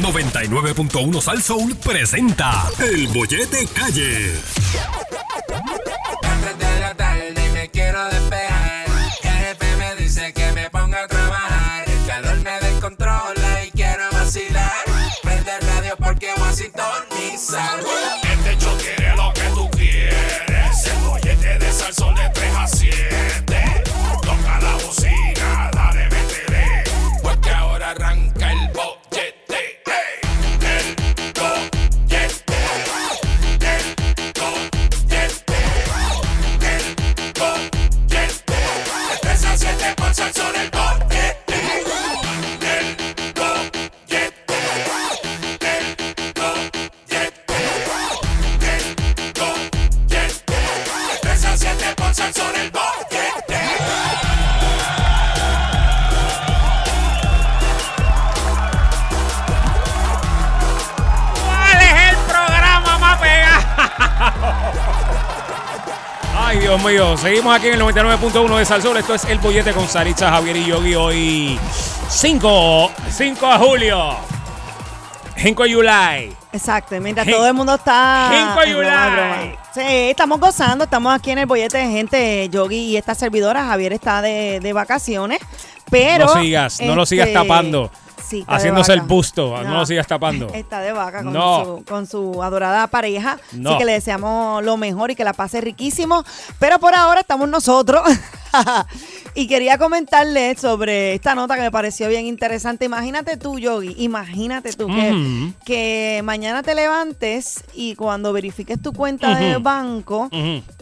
99.1 Sal Soul presenta El Bollete Calle. 3 de la tarde me quiero despejar. El jefe me dice que me ponga a trabajar. El calor me descontrola y quiero vacilar. Prende radio porque Washington ni sale. Este show tiene lo que tú quieres. El bollete de salsón de 3 a 7. Dios mío. Seguimos aquí en el 99.1 de Salsón. Esto es El Bollete con Saritza, Javier y Yogi. Hoy 5, 5 de julio. 5 de July. Exacto, mientras Gen- todo el mundo está. Genco es broma, es Yulai. broma. Sí, estamos gozando, estamos aquí en el bollete de gente, Yogi y esta servidora, Javier está de, de vacaciones, pero... No sigas, no lo sigas este, tapando. Sí, Haciéndose el busto. No lo sigas tapando. Está de vaca con, No. su, con su adorada pareja, No. así que le deseamos lo mejor y que la pase riquísimo, pero por ahora estamos nosotros. y quería comentarles sobre esta nota que me pareció bien interesante. Imagínate tú, Yogi, imagínate tú que, mañana te levantes y cuando verifiques tu cuenta de banco,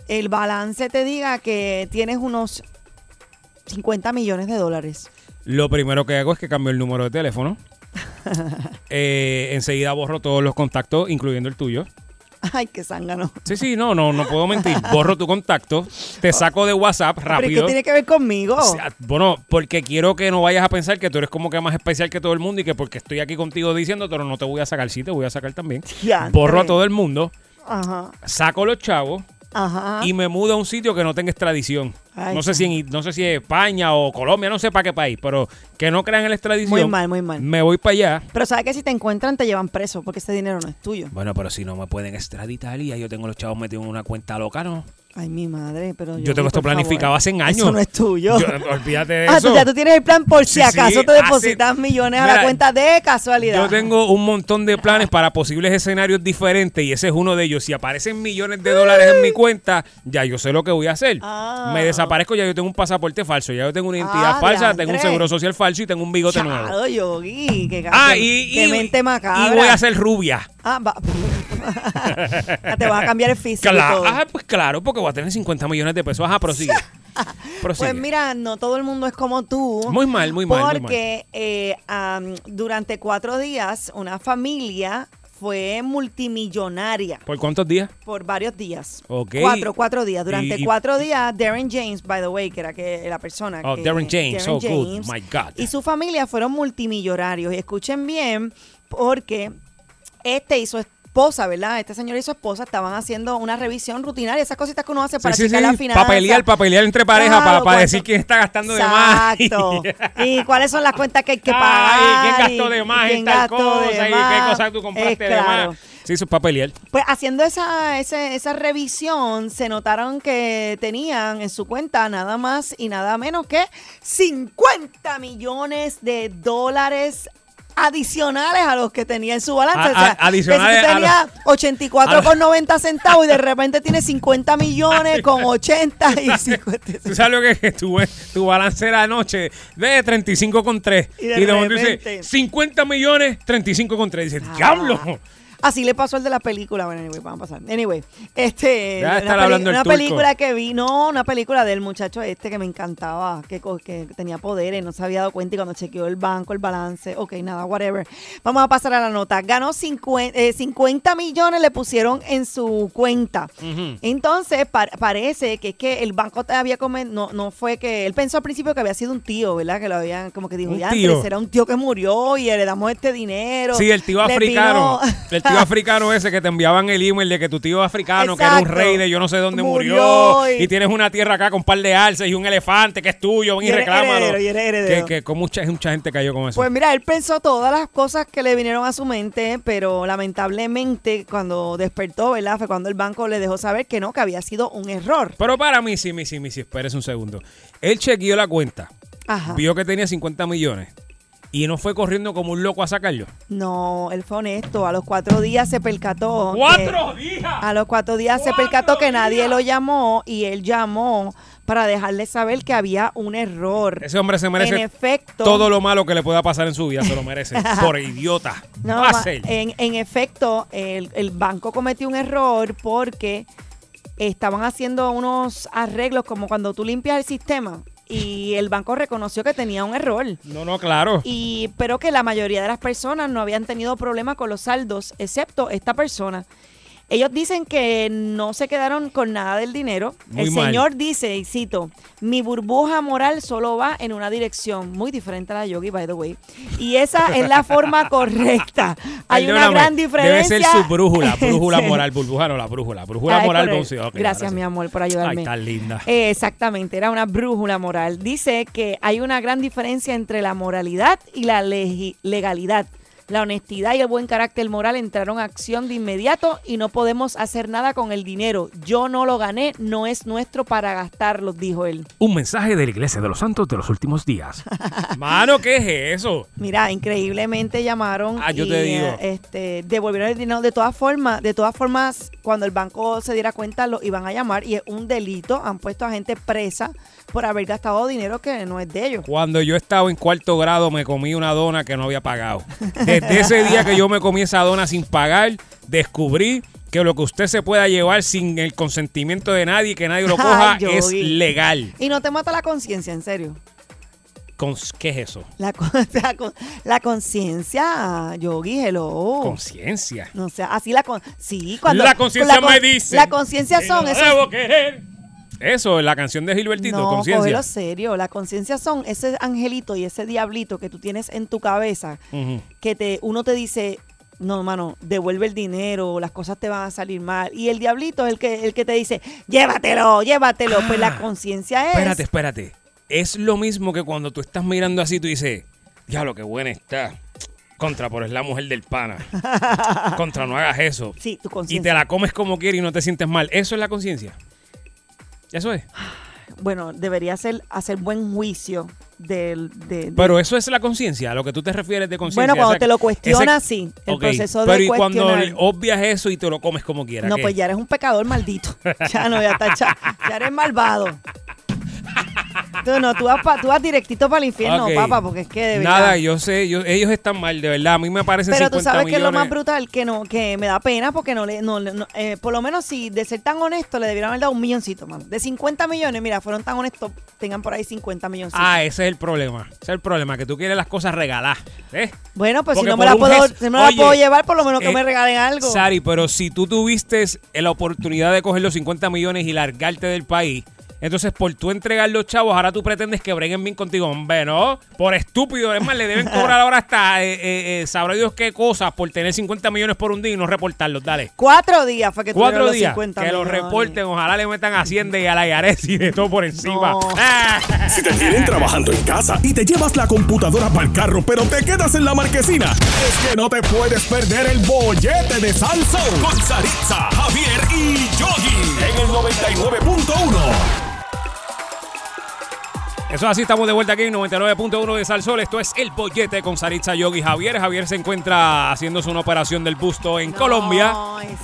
el balance te diga que tienes unos 50 millones de dólares. Lo primero que hago es que cambio el número de teléfono. Eh, enseguida borro todos los contactos, incluyendo el tuyo. Ay, qué zángano. Sí, sí, no, no, no puedo mentir. Borro tu contacto, te saco de WhatsApp ¿Pero ¿y qué rápido. tiene que ver conmigo? O sea, bueno, porque quiero que no vayas a pensar que tú eres como que más especial que todo el mundo y que porque estoy aquí contigo diciendo, pero no te voy a sacar, sí te voy a sacar también. Borro a todo el mundo, Ajá, saco los chavos ajá. y me mudo a un sitio que no tenga extradición. Ay, no sé si en, no sé si es España o Colombia, no sé para qué país, pero que no crean en la extradición. Muy mal, muy mal. Me voy para allá. Pero sabes que si te encuentran te llevan preso porque ese dinero no es tuyo. Bueno, pero si no me pueden extraditar y ya yo tengo los chavos metidos en una cuenta loca, ¿no? Ay, mi madre, pero Yo tengo esto por favor, planificado hace años. Eso no es tuyo. Yo- olvídate de ah, eso. tú ya tú tienes el plan por si Sí, acaso sí, te hace- depositas millones a la cuenta de casualidad. Yo tengo un montón de planes para posibles escenarios diferentes y ese es uno de ellos. Si aparecen millones de dólares en mi cuenta, ya yo sé lo que voy a hacer. Ah. Me desaparezco, ya yo tengo un pasaporte falso, ya yo tengo una identidad Ah, falsa, tengo un seguro social falso y tengo un bigote nuevo. Yogi, Ah, y, y- mente macabra. y voy a ser rubia. Ah, va. te vas a cambiar el físico Claro, ah, pues claro, porque voy a tener 50 millones de pesos. Ajá, prosigue. Prosigue. Pues mira, no todo el mundo es como tú. Muy mal, muy mal, muy Porque eh, durante cuatro días una familia fue multimillonaria ¿Por cuántos días? por varios días. Ok. Cuatro, cuatro días. Durante Y- y- cuatro días, Darren James, by the way, que era que la persona Oh, que... Darren James. Oh, good. My God. Y su familia fueron multimillonarios. Y escuchen bien, porque este su esposa, ¿verdad? Este señor y su esposa estaban haciendo una revisión rutinaria, esas cositas que uno hace para Sí, checar sí. la finanza. Para pelear, para pelear entre parejas, Claro, para, para decir quién está gastando de más. Exacto. y cuáles son las cuentas que hay que Ay, pagar. ¿Quién gastó de más en tal cosa? y qué cosa tú compraste de más? Sí, para pelear. Pues haciendo esa, ese- esa revisión, se notaron que tenían en su cuenta nada más y nada menos que 50 millones de dólares adicionales a los que tenía en su balance. A- o sea, adicionales que si a tú tenías a 84,90 centavos y de repente tienes 50 millones con 80 y 50. Tú sabes lo que es tu, tu balance era anoche de 35 con 3. Y Y de de, momento repente- dice 50 millones, 35 con 3. Dice, diablo. Así le pasó el de la película. Bueno, anyway, vamos a pasar. Anyway, este. Ya una estar hablando Una película que vi, no, una película del muchacho este que me encantaba, que, que tenía poderes, no se había dado cuenta y cuando chequeó el banco, el balance, ok, nada, whatever. Vamos a pasar a la nota. Ganó 50, eh, 50 millones, le pusieron en su cuenta. Entonces, par- parece que es que el banco te había comen, no, no fue que, él pensó al principio que había sido un tío, ¿verdad? Que lo habían, como que dijo, ya, era un tío que murió y heredamos este dinero. Sí, el tío Le africano. vino- El tío tío africano ese que te enviaban el email de que tu tío africano, que era un rey de yo no sé dónde murió, Murió y... y- tienes una tierra acá con un par de alces y un elefante que es tuyo, ven y, Y reclámalo. heredero, y eres heredero. Que, que con mucha, mucha gente cayó con eso. Pues mira, él pensó todas las cosas que le vinieron a su mente, pero lamentablemente cuando despertó, ¿verdad? Fue cuando el banco le dejó saber que no, que había sido un error. Pero para mí, sí, sí, sí, sí, espérese un segundo. Él chequeó la cuenta, Ajá. vio que tenía 50 millones y no fue corriendo como un loco a sacarlo. No, él fue honesto. A los cuatro días se percató. que- ¡Cuatro días! A los cuatro días se ¡Cuatro percató que nadie lo llamó y él llamó para dejarle saber que había un error. Ese hombre se merece En efecto. todo lo malo que le pueda pasar en su vida, se lo merece. por idiota. No, en, en efecto, el, el banco cometió un error porque estaban haciendo unos arreglos como cuando tú limpias el sistema y el banco reconoció que tenía un error. No, no, claro. Y pero que la mayoría de las personas no habían tenido problema con los saldos, excepto esta persona. Ellos dicen que no se quedaron con nada del dinero. Muy el mal. señor dice, y cito, mi burbuja moral solo va en una dirección, muy diferente a la Yogi, by the way. Y esa es la forma correcta. Hay una gran diferencia. Debe ser su brújula, brújula moral, burbuja no, la brújula. Brújula moral, correcto. Bonsi. Ok, Gracias, mi amor, por ayudarme. Ay, tan linda. Eh, exactamente, era una brújula moral. Dice que hay una gran diferencia entre la moralidad y la legalidad. La honestidad y el buen carácter moral entraron a acción de inmediato y no podemos hacer nada con el dinero. Yo no lo gané, no es nuestro para gastarlo, dijo él. Un mensaje de la Iglesia de los Santos de los últimos días. Mano, ¿qué es eso? Mira, increíblemente llamaron Ah, yo y te digo. eh, este, devolvieron el dinero. De todas formas, de todas formas, cuando el banco se diera cuenta, lo iban a llamar y es un delito. Han puesto a gente presa por haber gastado dinero que no es de ellos. Cuando yo estaba en cuarto grado me comí una dona que no había pagado. Desde ese día que yo me comí esa dona sin pagar, descubrí que lo que usted se pueda llevar sin el consentimiento de nadie, que nadie lo coja, Ay, es legal. Y no te mata la conciencia, en serio. ¿Qué es eso? La, con- la, con- la conciencia, Yogi, hello. Conciencia. no sé, así la con sí, cuando La conciencia con- me dice. La conciencia son no esos debo querer. Eso, la canción de Gilbertito, No, conciencia. serio. La conciencia son ese angelito y ese diablito que tú tienes en tu cabeza que te uno te dice, no, mano, devuelve el dinero, las cosas te van a salir mal. Y el diablito es el que, el que te dice, llévatelo, llévatelo. pues la Ah, conciencia es... Espérate, espérate. Es lo mismo que cuando tú estás mirando así, tú dices, diablo, qué buena está. Contra, pero es la mujer del pana. Contra, no hagas eso. Sí, tu Y conciencia. te la comes como quieres y no te sientes mal. Eso es la conciencia. Eso es. Bueno, debería ser hacer buen juicio del... De, de- Pero eso es la conciencia, a lo que tú te refieres de conciencia. bueno, cuando te lo cuestionas, ese- sí. El proceso Pero de y cuando obvias eso y te lo comes como quieras. No, ¿qué? pues ya eres un pecador maldito. Ya no, ya está, ya, ya eres malvado. Tú no, tú vas, pa- tú vas directito para el infierno, papá, porque es que de verdad. Nada, yo sé, yo- ellos están mal, de verdad. A mí me parecen Pero tú 50 sabes que es lo más millones. brutal, que no, que me da pena porque no le, no, eh, por lo menos si de ser tan honesto le debieron haber dado un milloncito, mano. De 50 millones, mira, fueron tan honestos, tengan por ahí 50 milloncitos. Ah, ese es el problema. Ese es el problema, que tú quieres las cosas regaladas. ¿eh? bueno, pues si no me la puedo, si no la puedo llevar, por lo menos que eh, me regalen algo. Sari, pero si tú tuviste la oportunidad de coger los 50 millones y largarte del país, entonces por tú entregar los chavos, ahora tú pretendes que breguen bien contigo. Hombre, no, por estúpido. Es más, le deben cobrar ahora hasta, eh, eh, eh, sabrá Dios qué cosas, por tener 50 millones por un día y no reportarlos. Dale. Cuatro días fue que tuvieron Cuatro los días 50 que los reporten, ojalá le metan a Hacienda y a la IARES y de todo por encima. No. Si te tienen trabajando en casa y te llevas la computadora para el carro, pero te quedas en la marquesina, es que no te puedes perder el bollete de Salsoul con Saritza, Javier y Yogi en el 99.1. Eso así, estamos de vuelta aquí en 99.1 de Salsol. Esto es El Bollete con Saritza Yogi Javier. Javier se encuentra haciéndose una operación del busto en No, Colombia.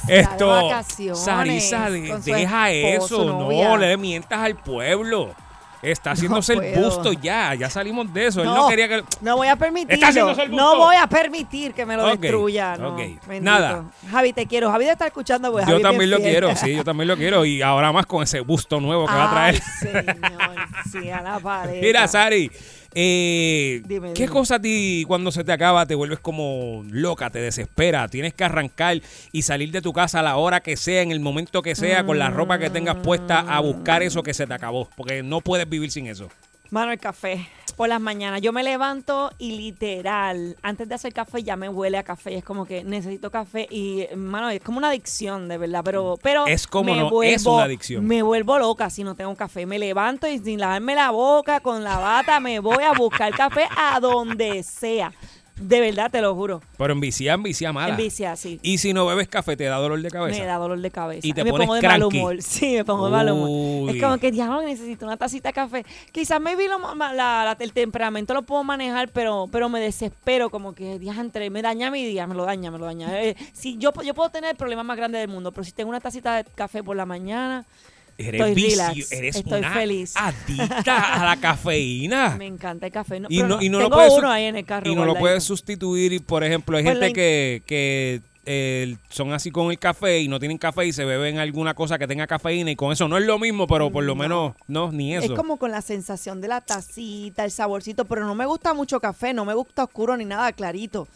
Esto, Saritza, de- deja esposo, eso. novia. No le mientas al pueblo. Está haciéndose el puedo. busto ya. Ya salimos de eso. Él no quería que. no voy a permitirlo. Está haciéndose el No voy a permitir que me lo Ok, destruya. No. Nada. Javi, te quiero. Javi te está escuchando. Pues, Yo Javi también lo fiel. quiero, sí, yo también lo quiero. Y ahora más con ese busto nuevo que va a traer. Señor. Sí, a la pared. Mira, Sari, eh, Dime, ¿qué dime. cosa a ti cuando se te acaba te vuelves como loca, te desespera? Tienes que arrancar y salir de tu casa a la hora que sea, en el momento que sea, con la ropa que tengas puesta a buscar eso que se te acabó, porque no puedes vivir sin eso. Mano, el café por las mañanas. Yo me levanto y literal, antes de hacer café ya me huele a café. Es como que necesito café y, mano, es como una adicción, de verdad. Pero, pero Es como me no, es una adicción. Me vuelvo loca si no tengo café. Me levanto y sin lavarme la boca, con la bata, me voy a buscar café a donde sea. De verdad, te lo juro. Pero en vicia, en vicia mala. En vicia, sí. Y si no bebes café, te da dolor de cabeza. Me da dolor de cabeza. Y te me pones pongo de mal humor. Sí, me pongo de mal humor. Uy. Es como que, diablo, necesito una tacita de café. Quizás me vi el temperamento lo puedo manejar, pero, pero me desespero. Como que, diantre, me daña mi día, me lo daña, me lo daña. Eh, si yo, yo puedo tener el problema más grande del mundo, pero si tengo una tacita de café por la mañana, Eres Estoy vicio, relax, eres estoy una feliz. adicta a la cafeína. me encanta el café. No, y no, y no lo puedes, su- uno ahí en el carro. y no lo guardadito. puedes sustituir. Y, por ejemplo, hay Pues gente que, que eh, son así con el café y no tienen café y se beben alguna cosa que tenga cafeína y con eso no es lo mismo, pero por lo menos no, ni eso. Es como con la sensación de la tacita, el saborcito, pero no me gusta mucho café, no me gusta oscuro ni nada clarito.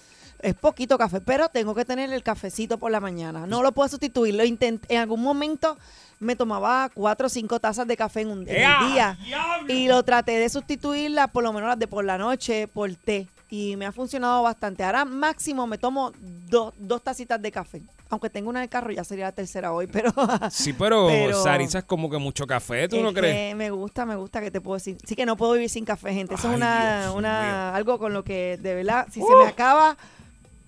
Es poquito café, pero tengo que tener el cafecito por la mañana. No lo puedo sustituir. Lo intenté, en algún momento me tomaba cuatro o cinco tazas de café en un en ¡Ea, el día y lo traté de sustituirla por lo menos las de por la noche por té y me ha funcionado bastante. Ahora máximo me tomo dos, dos tacitas de café. Aunque tengo una en el carro, ya sería la tercera hoy, pero... Sí, pero, Pero- Sarisa es como que mucho café, ¿tú no crees? me gusta, me gusta que te puedo decir. Sí que no puedo vivir sin café, gente. Eso Ay, es una, Dios una algo con lo que de verdad, si se me acaba,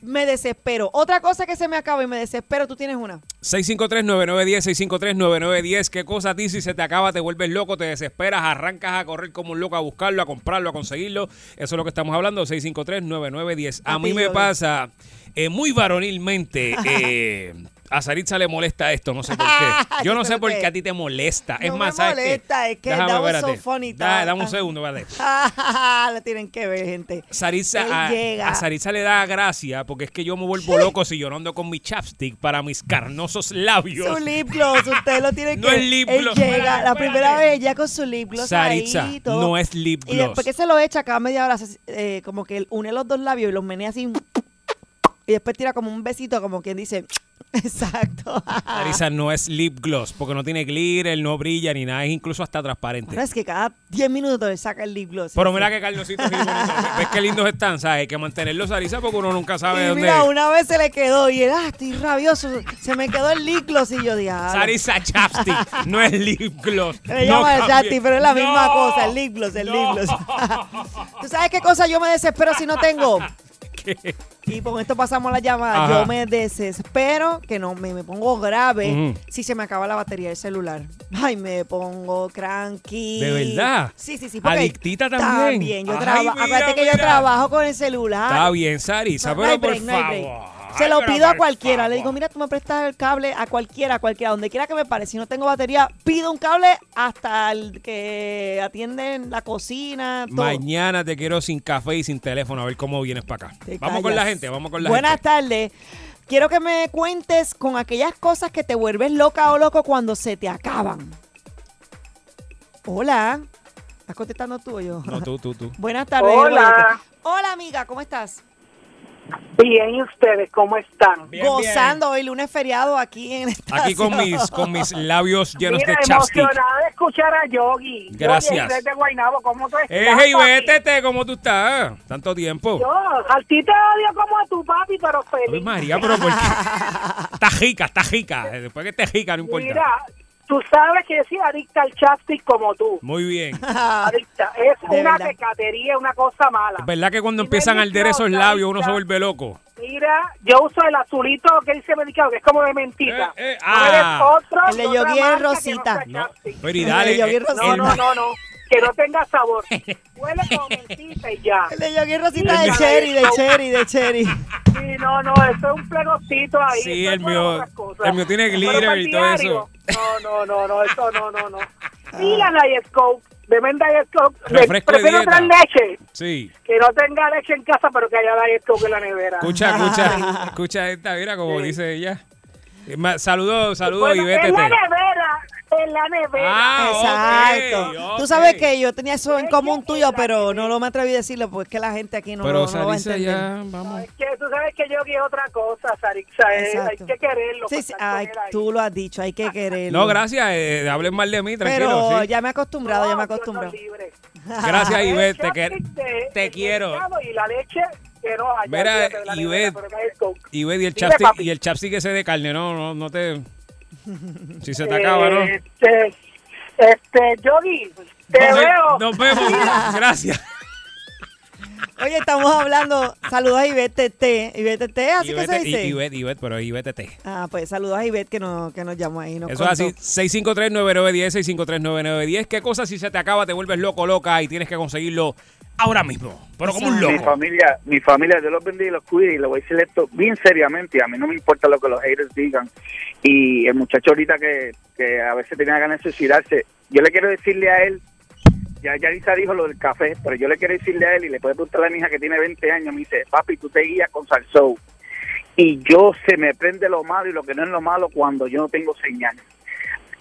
me desespero. Otra cosa que se me acaba y me desespero, tú tienes una. 653-9910, 653-9910. ¿Qué cosa a ti si se te acaba, te vuelves loco, te desesperas, arrancas a correr como un loco a buscarlo, a comprarlo, a conseguirlo? Eso es lo que estamos hablando, 653-9910. A mí me pasa eh, muy varonilmente. eh, a Saritza le molesta esto, no sé por qué. Yo no sé por qué. a ti te molesta. es No más, me ¿sabes qué? molesta, es que that was so espérate. funny, Da- dame un segundo, espérate. Lo tienen que ver, gente. Saritza, a, llega. a Saritza le da gracia porque es que yo me vuelvo loco si yo no ando con mi chapstick para mis carnosos labios. Su lip gloss, usted lo tiene No que es lip Él gloss, llega, espérate, la espérate. primera vez ya con su lip gloss Saritza, ahí, todo. no es lip Y gloss. después que se lo echa cada media hora, eh, como que él une los dos labios y los menea así. Y después tira como un besito, como quien dice, exacto. Sarisa no es lip gloss porque no tiene glitter, no brilla ni nada, es incluso hasta transparente. Ahora es que cada 10 minutos le saca el lip gloss. Pero mira que Carlosito es bien bonito. ¿Ves qué lindos están? ¿Sabes? Hay que mantenerlos, Sarisa, porque uno nunca sabe Y dónde. mira, una vez se le quedó y él, ah, estoy rabioso. Se me quedó el lip gloss y yo dije, ah, Sarisa Chapstick, no es lip gloss. Le no llama el cambie. Chapstick, pero es la misma No. cosa, el lip gloss, el lip gloss. ¿Tú sabes qué cosa yo me desespero si no tengo? ¿Qué? Y con esto pasamos la llamada. Ajá. Yo me desespero, que no me, me pongo grave si se me acaba la batería del celular. Ay, me pongo cranky. ¿De verdad? Sí, sí, sí. Adictita también. También. Yo Ay, mira, Acuérdate que yo trabajo con el celular. Está bien, Sarisa, No pero hay por no favor. Se lo pido a cualquiera. Le digo, mira, tú me prestas el cable a cualquiera, a cualquiera, donde quiera que me pare. Si no tengo batería, pido un cable hasta el que atienden la cocina. Todo. Mañana te quiero sin café y sin teléfono, a ver cómo vienes para acá. Te Vamos con la gente, vamos con la Buenas gente. tardes. Quiero que me cuentes con aquellas cosas que te vuelves loca o loco cuando se te acaban. Hola. ¿Estás contestando tú o yo? No, tú, tú, tú. Buenas tardes. Hola. Hola, amiga, ¿cómo estás? Bien, ¿y ustedes cómo están? Bien, Gozando hoy, lunes feriado aquí en esta Aquí con mis, con mis labios llenos Mira, de chapstick. emocionada de escuchar a Yogi. Gracias. Yogi, desde Guaynabo, ¿cómo tú estás? Eh, hey, papi? vétete, ¿cómo tú estás? Tanto tiempo. Yo, a ti te odio como a tu papi, pero Ay, feliz. María, pero ¿por qué? Está jica, está jica. Después que esté jica, no importa. Mira, tú sabes que yo soy adicta al chapstick como tú. Muy bien. Adicta. Es De una verdad. pecatería, una cosa mala. Es verdad que cuando Y empiezan a me arder esos labios uno se vuelve loco. Mira, yo uso el azulito que dice medicado, que es como de mentita. Eh, eh, No eres ah. otro, El de de otra Yogi es marca que no rosita. No, chapstick. pero y dale. Yo vi eh, rosita. No, no, no, no. Que no tenga sabor. Huele como mentita y ya. De Yogi Rosita de cherry, de cherry, de cherry. Sí, no, no, eso es un plegocito ahí. Sí, el es mío- el mío tiene glitter y todo eso. No, no, no, no, eso no, no, no. Ah. Y la Diet Coke, beben Diet Coke. Le- Prefiero traer leche, Sí. que no tenga leche en casa, pero que haya Diet Coke en la nevera. Escucha, escucha, escucha esta, mira como Sí. dice ella. Eh, Saludos, saludos Bueno, y en vétete. la nevera, en la nevera. Ah, Exacto. ok, Tú ok. sabes que yo tenía eso en común tuyo, pero no lo me atreví a decirlo porque es que la gente aquí no, Pero lo- no lo va a entender. ya, vamos. Es que tú sabes que yo vi otra cosa, Sarixa. es- Hay que quererlo. Sí, sí, ay, tú lo has dicho, hay que quererlo. No, gracias. eh, hablen mal de mí, tranquilo. Pero sí. ya me he acostumbrado, ya me he No, acostumbrado. Gracias, Ivette. Te, te quiero. Y la leche que no. Mira, Ivette. Ivette, y el Dime, chapstick, y el chapstick ese de carne, no, no, no te... Si se te acaba, ¿no? Este, este, Yogi, te veo. Nos vemos. Gracias. Oye, estamos hablando, saludos a Ivette T. Ivette T, así que se dice. I- Ivette, Ivette, pero Ivette T. Ah, pues saludos a Ivette que nos, que nos llamó ahí. Nos Eso es contó. así, 653-9910, 653-9910. ¿Qué cosa si se te acaba, te vuelves loco, loca y tienes que conseguirlo ahora mismo? Pero como un Exacto. Mi loco. familia, mi familia, Dios los bendiga y los cuide y le voy a decir esto bien seriamente. A mí no me importa lo que los haters digan. Y el muchacho ahorita que, que a veces tenía ganas de suicidarse, yo le quiero decirle a él, ya Yarisa dijo lo del café, pero yo le quiero decirle a él y le puede preguntar a mi hija que tiene 20 años, me dice, papi, tú te guías con Salsou. Y yo se me prende lo malo y lo que no es lo malo cuando yo no tengo señal.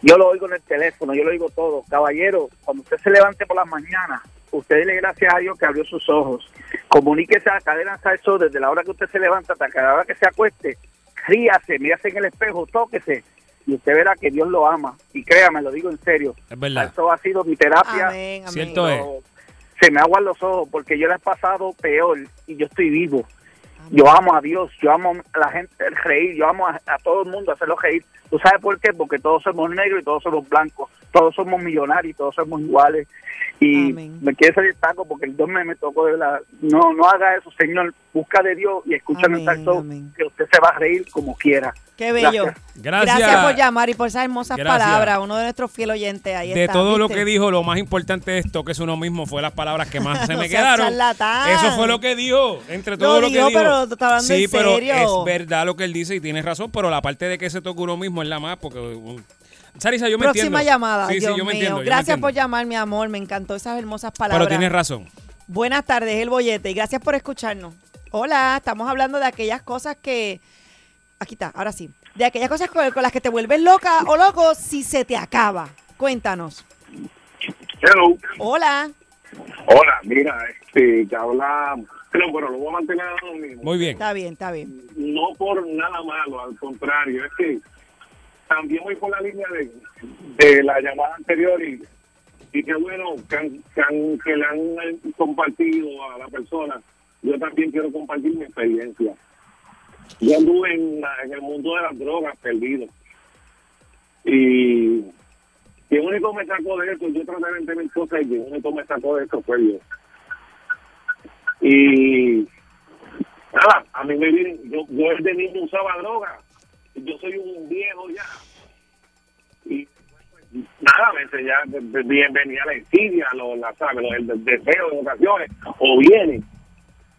Yo lo oigo en el teléfono, yo lo oigo todo. Caballero, cuando usted se levante por las mañanas, usted dile gracias a Dios que abrió sus ojos. Comuníquese a Cadena Salso desde la hora que usted se levanta hasta la hora que se acueste. Ríase, mírase en el espejo, tóquese y usted verá que Dios lo ama. Y créame, lo digo en serio. Es verdad. Eso ha sido mi terapia. Amén, amén. Cierto es. Se me aguan los ojos porque yo le he pasado peor y yo estoy vivo. Yo amo a Dios, yo amo a la gente, el reír, yo amo a, a todo el mundo hacerlo reír. ¿Tú sabes por qué? Porque todos somos negros y todos somos blancos, todos somos millonarios, todos somos iguales. Y Amén. me quiere salir taco porque el Dios me, me tocó de la... No, no haga eso, Señor. Busca de Dios y escucha en el amén. que usted se va a reír como quiera. Qué bello. Gracias. Gracias. por llamar y por esas hermosas Gracias. palabras. Uno de nuestros fiel oyentes ahí De está, todo lo ¿viste? que dijo, lo más importante de esto, que es uno mismo, fue las palabras que más se No me quedaron. charlatán. Eso fue lo que dijo, entre todo Lo lo, que dijo, dijo. pero te está hablando sí, en pero serio. es verdad lo que él dice y tienes razón, pero la parte de que se toca uno mismo es la más, porque... um, Sarisa, yo me Próxima entiendo. llamada. Sí, sí, yo me entiendo. yo me Gracias entiendo. por llamar, mi amor. Me encantó esas hermosas palabras. Pero tienes razón. Buenas tardes, el bollete, y gracias por escucharnos. Hola, estamos hablando de aquellas cosas que. Aquí está, ahora sí. De aquellas cosas con, con las que te vuelves loca o loco si se te acaba. Cuéntanos. Hello. Hola. Hola, mira, este, que habla, pero bueno, lo voy a mantener a lo mismo. Muy bien. Está bien, está bien. No por nada malo, al contrario, es que también voy por la línea de, de la llamada anterior y, y qué bueno que, han- que, le han eh, compartido a la persona. Yo también quiero compartir mi experiencia. Yo anduve en, el mundo de las drogas perdido. Y quien único me sacó de eso, yo traté de mil cosas y quien único me sacó de eso fue Dios. Y nada, a mí me vienen, yo, yo desde niño usaba droga, yo soy un viejo ya. Nada, me enseñaron, bien venía la envidia, lo, la, ¿sabes? El, deseo en ocasiones, o vienen.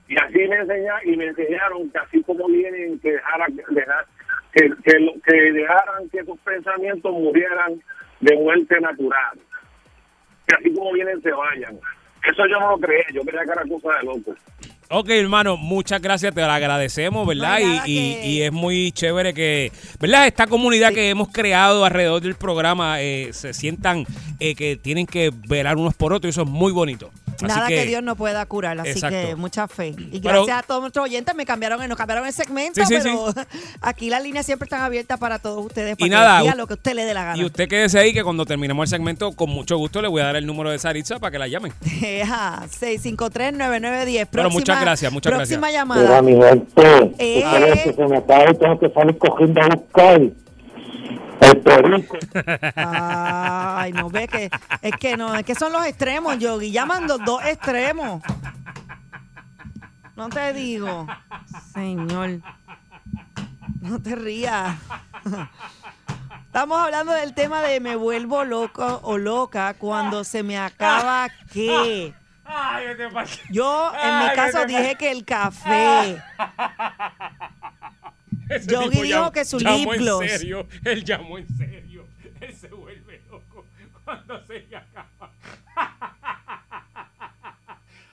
Y así me enseñaron, y me enseñaron que así como vienen, que dejaran, dejar, que, que, que dejaran que sus pensamientos murieran de muerte natural. Que así como vienen se vayan. Eso yo no lo creía, yo creía que era cosa de loco. Ok, hermano, muchas gracias, te lo agradecemos, ¿verdad? No y, y- que- y es muy chévere que, ¿verdad? Esta comunidad que hemos creado alrededor del programa eh, se sientan eh, que tienen que velar unos por otros y eso es muy bonito. Así Nada que, Dios no pueda curar, así Exacto. que mucha fe. Y Pero- gracias a todos nuestros oyentes, me cambiaron, nos cambiaron el segmento, Sí, sí, pero aquí las líneas siempre están abiertas para todos ustedes, para Y que nada, lo que usted le dé la gana. Y usted quédese ahí que cuando terminemos el segmento, con mucho gusto le voy a dar el número de Saritza para que la llamen. Ajá, 653-9910. Pero Próxima- muchas gracias, muchas próxima gracias. llamada. mi gente, Eh. que se me acaba y tengo que salir cogiendo a buscar perico. Ay, no ve que es que no, es que son los extremos, Yogi. Llaman los dos extremos. No te digo, señor. No te rías. Estamos hablando del tema de me vuelvo loco o loca cuando se me acaba qué. Yo en mi caso dije que el café. Ese Yogi dijo llamó- que su llamó lip en gloss. serio, él llamó en serio. Él se vuelve loco cuando se le acaba.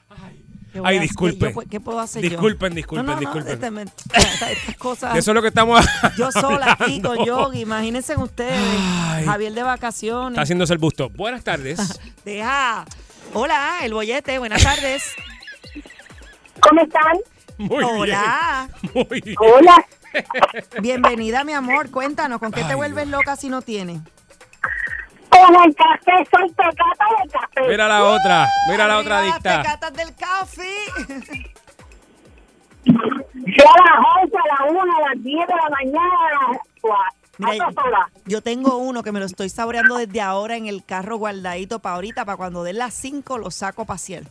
Ay, ¿Qué voy Ay, a- disculpe. yo- ¿Qué puedo hacer yo? Disculpen, disculpen, No, disculpen. este- estas cosas. Eso es lo que estamos Yo sola aquí con. Yogi, imagínense ustedes. Ay. Javier de vacaciones. Está haciéndose el busto. Buenas tardes. Deja. Hola, el bollete, buenas tardes. ¿Cómo están? Muy Hola. bien. Muy bien. Hola. Bienvenida, mi amor. Cuéntanos, ¿con qué te Ay, vuelves loca si no tienes? Con el café, soy tecata de café. Mira la otra. Mira la otra Arriba las adicta. tecatas del café. Yo a las 11, a las 1, a las 10 de la mañana, a las 4. Mira, yo tengo uno que me lo estoy saboreando desde ahora en el carro guardadito para ahorita, para cuando den las 5 lo saco a pasear.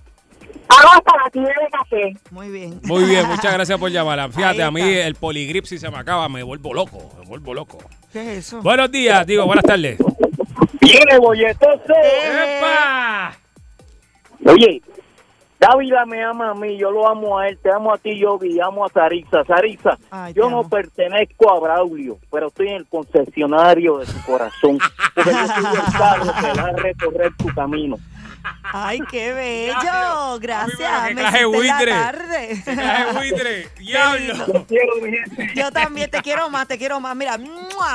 Hago hasta las 10 de café. Muy bien. Muy bien, muchas gracias por llamarla. Fíjate, a mí el poligrip si se me acaba, me vuelvo loco. Me vuelvo loco. ¿Qué es eso? Buenos días, digo, buenas tardes. Viene bolletoso. ¡Epa! Oye, Dávila me ama a mí, yo lo amo a él, te amo a ti, Yogi, amo a Sarisa. Sarisa, Ay, yo no pertenezco a Braulio, pero estoy en el concesionario de su corazón. Porque yo soy el carro que va a recorrer tu camino. Ay, qué bello. Gracias. Me la buitre. tarde. De buitre. ¡Diablo! Yo también te quiero más, te quiero más. Mira,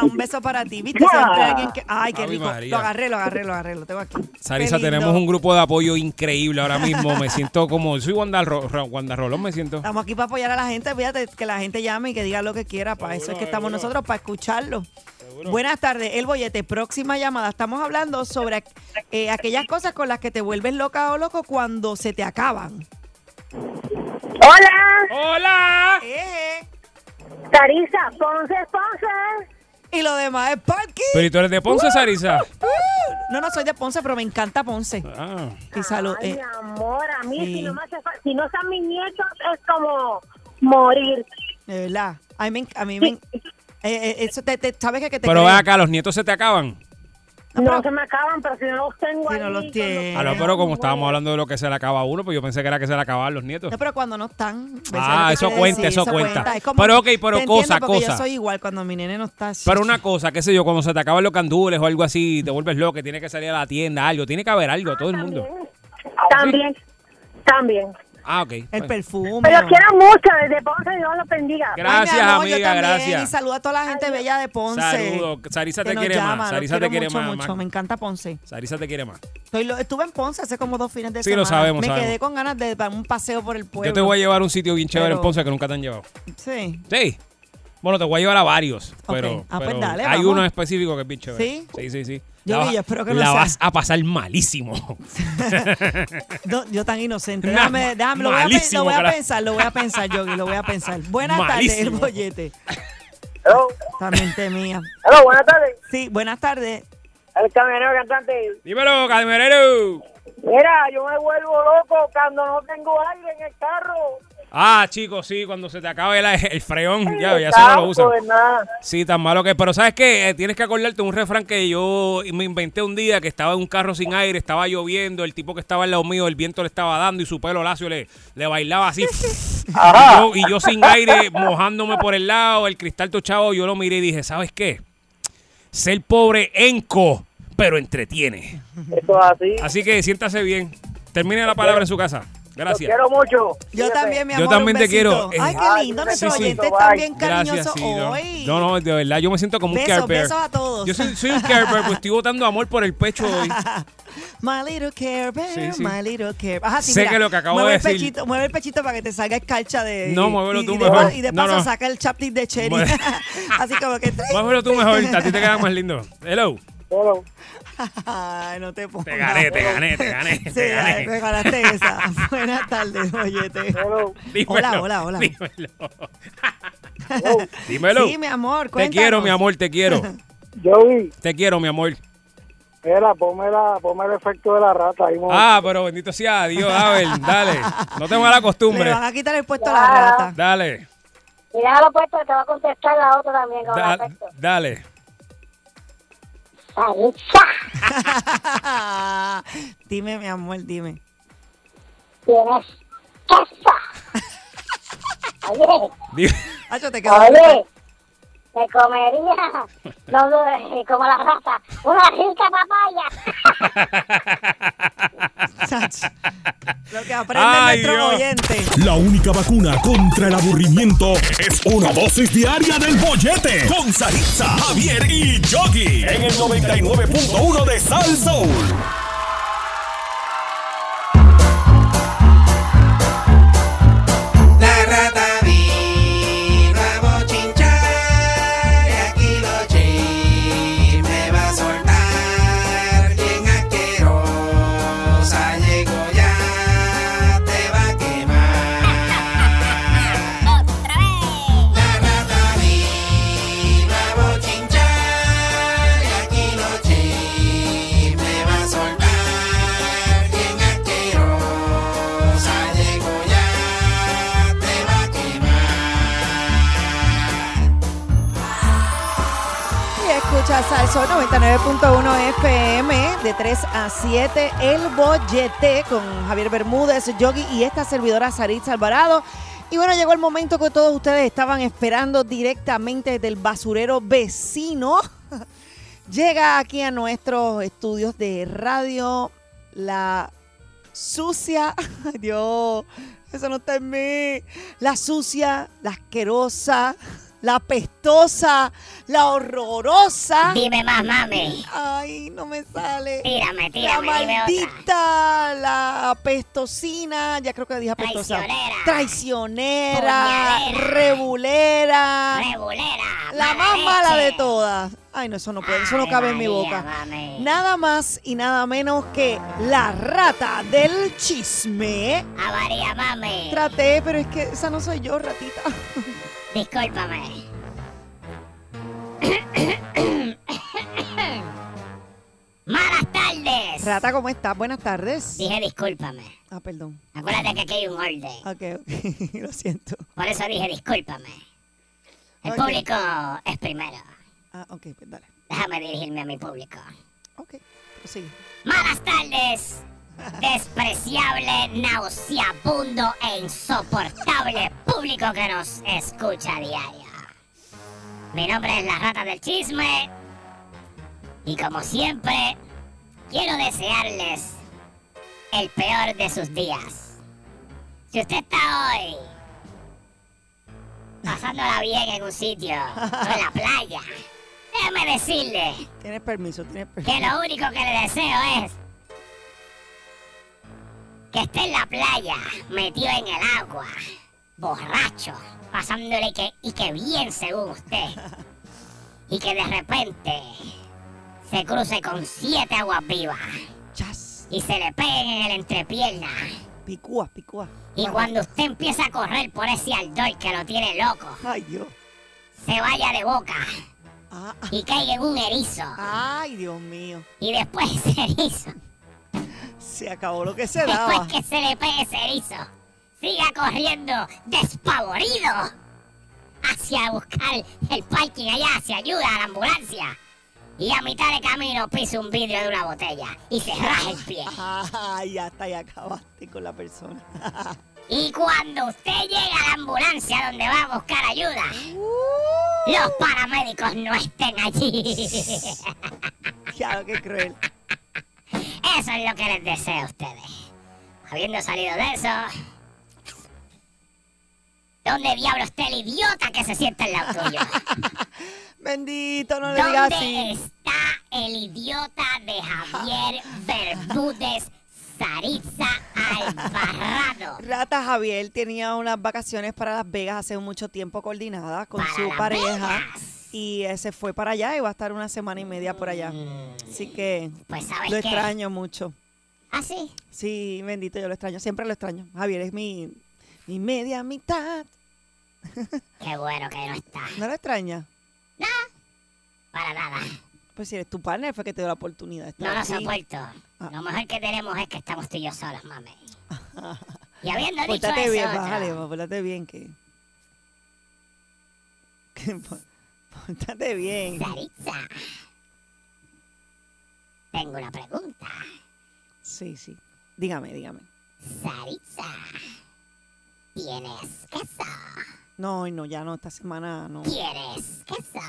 un beso para ti. ¿Viste? Alguien que. Ay, qué rico. Lo agarré, lo agarré, lo agarré. Lo tengo aquí. Sarisa, tenemos un grupo de apoyo increíble ahora mismo. Me siento como. Soy Wanda, Ro- Ro- Wanda Rolón, me siento. Estamos aquí para apoyar a la gente. Fíjate que la gente llame y que diga lo que quiera. Para eso es que estamos nosotros, para escucharlo. Buenas tardes, El Bollete. Próxima llamada. Estamos hablando sobre eh, aquellas cosas con las que te vuelves loca o loco cuando se te acaban. Hola, ¡Hola! Eh, Carisa, Ponce, Ponce. y lo demás es parking. Pero ¿y tú eres de Ponce, Sarisa? No, no soy de Ponce, pero me encanta Ponce. Ah. Y salud. Ay, eh, mi amor, a mí, sí. si, no me hace si no son mis nietos, es como morir. de verdad. A mí, me- a mí me. Eh, eh, eso te, te- ¿Sabes qué? que te Pero ve creen? acá, los nietos se te acaban. No se me acaban, pero si no los tengo Si ahí. no los tienes. Ah, no, pero como estábamos hablando de lo que se le acaba a uno, pues yo pensé que era que se le acababan los nietos. No, pero cuando no están. ¿ves Ah, lo que eso cuenta, eso cuenta. Es como- Pero, ok, pero te entiendo, cosa, porque cosa. Yo soy igual cuando mi nene no está. Pero una cosa, qué sé yo, cuando se te acaban los candules o algo así, te vuelves loco, que tiene que salir a la tienda, algo, tiene que haber algo a todo el mundo. También, también. Ah, ok. El Bueno. perfume. Pero quiero mucho desde Ponce, Dios los bendiga. Ay, Gracias, amor, yo amiga, también, gracias. Y saluda a toda la gente bella de Ponce. Saludos. Sarisa te quiere llama, más. Sarisa te quiere mucho, más. mucho. más. Me encanta Ponce. Sarisa te quiere más. Estoy estuve en Ponce hace como dos fines de Sí, semana. lo sabemos, Me sabemos. quedé con ganas de dar un paseo por el pueblo. Yo te voy a llevar a un sitio bien chévere Pero- en Ponce que nunca te han llevado. Sí. Sí. Bueno, te voy a llevar a varios, pero, Ah, pues pero dale, hay vamos. uno específico que es bien chévere. ¿Sí? Sí, sí, sí. Yo- la yo espero que no la sea- vas a pasar malísimo. No, yo tan inocente. Déjame, déjame, lo voy, a, lo voy pensar, lo voy a pensar, Yogi, lo voy a pensar. Buenas tardes, el bollete. Hello, Esta mente mía. hello, buenas tardes. Sí, buenas tardes. El camionero cantante. Dímelo, Calmerero. Mira, yo me vuelvo loco cuando no tengo aire en el carro. Ah, chicos, sí, cuando se te acabe el, el freón, ya, ya eso no lo usan. Sí, tan malo que Pero ¿sabes qué? Eh, tienes que acordarte un refrán que yo me inventé un día que estaba en un carro sin aire, estaba lloviendo, el tipo que estaba al lado mío, el viento le estaba dando y su pelo lacio le, le bailaba así. y, yo, y yo sin aire, mojándome por el lado, el cristal tochado, yo lo miré y dije, ¿sabes qué? Ser pobre enco, pero entretiene. Eso es así. Así que siéntase bien. Termine la palabra en su casa. Gracias. Quiero mucho. Yo también, mi Yo amor. también un te quiero. Ay, qué lindo. Ay, Nuestro sí, sí. oyente está Bye. bien cariñoso Gracias, sí, no. hoy. No, no, de verdad, yo me siento como un Besos, Care Bear. besos a todos. Yo soy, soy un Care Bear, pues estoy botando amor por el pecho hoy. My little care bear, Sí, sí. my little care Ajá, sí, Sé mira, que lo que acabo de el decir- Pechito, mueve el pechito para que te salga escarcha de... No, muévelo tú y de, mejor. Y de No, paso no. saca el chapstick de cherry. Así como que... Muévelo tú mejor, a ti te queda más lindo. Hello. Ay, no te pongas. Te gané, te gané, te gané, Sí, te gané. me ganaste esa. Buenas tardes, oyete. Dímelo, Hola, hola, hola. Dímelo. Dímelo. Sí, mi amor, Te quiero, mi amor, te quiero. Joey, Te quiero, mi amor. mira, ponme, la, ponme el efecto de la rata. Ahí, Ah, pero bendito sea Dios, Abel, dale. No tengo Le costumbre. van a quitar el puesto a la rata. Dale, Y déjalo puesto, te va a contestar la otra también con da- dale. Dime, mi amor, dime. tienes queso. Oye, Di- Acho, te quedó, oye, me comería, no dudes, como la rata, una rica papaya. Lo que aprende Ay, nuestro Dios. oyente. La única vacuna contra el aburrimiento es una dosis diaria del bollete. Con Saritza, Javier y Yogi. En el 99.1 de Sal Soul. La rata escucha Salso 99.1 FM de 3 a 7, El Bollete con Javier Bermúdez, Yogi y esta servidora Saritza Alvarado. Y bueno, llegó el momento que todos ustedes estaban esperando directamente del basurero vecino. Llega aquí a nuestros estudios de radio la sucia, Dios, eso no está en mí, la sucia, la asquerosa, la pestosa, la horrorosa. Dime más, mami. Ay, no me sale. Tírame, tírame, La dime otra. maldita, la apestosina, ya creo que dije apestosa. Traicionera. Traicionera, Puñalera. rebulera. Rebulera. La más mala de todas. Ay, no, eso no puede, eso no cabe en mi María, boca. mami. Nada más y nada menos que la rata del chisme. Avaría, mami. Traté, pero es que esa no soy yo, ratita. Discúlpame. Malas tardes. Rata, ¿cómo estás? Buenas tardes. Dije discúlpame. Ah, perdón. Acuérdate que aquí hay un orden. Ok, ok, lo siento. Por eso dije discúlpame. El público es primero. Ah, ok, pues dale. Déjame dirigirme a mi público. Ok, prosigue. Malas tardes. Despreciable, nauseabundo e insoportable público que nos escucha a diario. Mi nombre es la rata del chisme. Y como siempre, quiero desearles el peor de sus días. Si usted está hoy pasándola bien en un sitio o en la playa, déjame decirle Tienes permiso, tienes permiso. que lo único que le deseo es que esté en la playa, metido en el agua, borracho, pasándole que, y que bien según usted. Y que de repente se cruce con siete aguas vivas Chas. y se le peguen en el entrepierna. Picúa, picúa. Y cuando usted empieza a correr por ese aldol que lo tiene loco, Ay, Dios. se vaya de boca Ah, ah. y caiga en un erizo. Ay, Dios mío. Y después ese erizo Se acabó lo que se daba. Después que se le pegue ese erizo, siga corriendo despavorido hacia buscar el parking allá, hacia ayuda a la ambulancia. Y a mitad de camino pisa un vidrio de una botella y se raja el pie. Ya está, ya acabaste con la persona. Y cuando usted llega a la ambulancia donde va a buscar ayuda, los paramédicos no estén allí. Ya, qué cruel. Eso es lo que les deseo a ustedes. Habiendo salido de eso, ¿dónde diablo está el idiota que se sienta al lado tuyo? Bendito, no le digas ¿Dónde así. está el idiota de Javier Bermúdez Saritza Alvarado? Rata Javier tenía unas vacaciones para Las Vegas hace mucho tiempo coordinadas con Para su pareja. Vegas. Y eh, se fue para allá y va a estar una semana y media por allá. Así que Pues sabes lo qué? extraño mucho. ¿Ah, sí? Sí, bendito, yo lo extraño. Siempre lo extraño. Javier es mi, mi media mitad. Qué bueno que no está. ¿No lo extraña? Para nada. Pues si eres tu partner fue que te dio la oportunidad de estar No lo aquí. soporto. Ah. Lo mejor que tenemos es que estamos tú y yo solos, mami. Y habiendo dicho Pórtate eso, bien, bájale, pórtate bien que... Pórtate bien. Saritza, tengo una pregunta. Sí, sí. Dígame, dígame. Saritza, ¿tienes queso? No, no, ya no, esta semana no. ¿Quieres queso?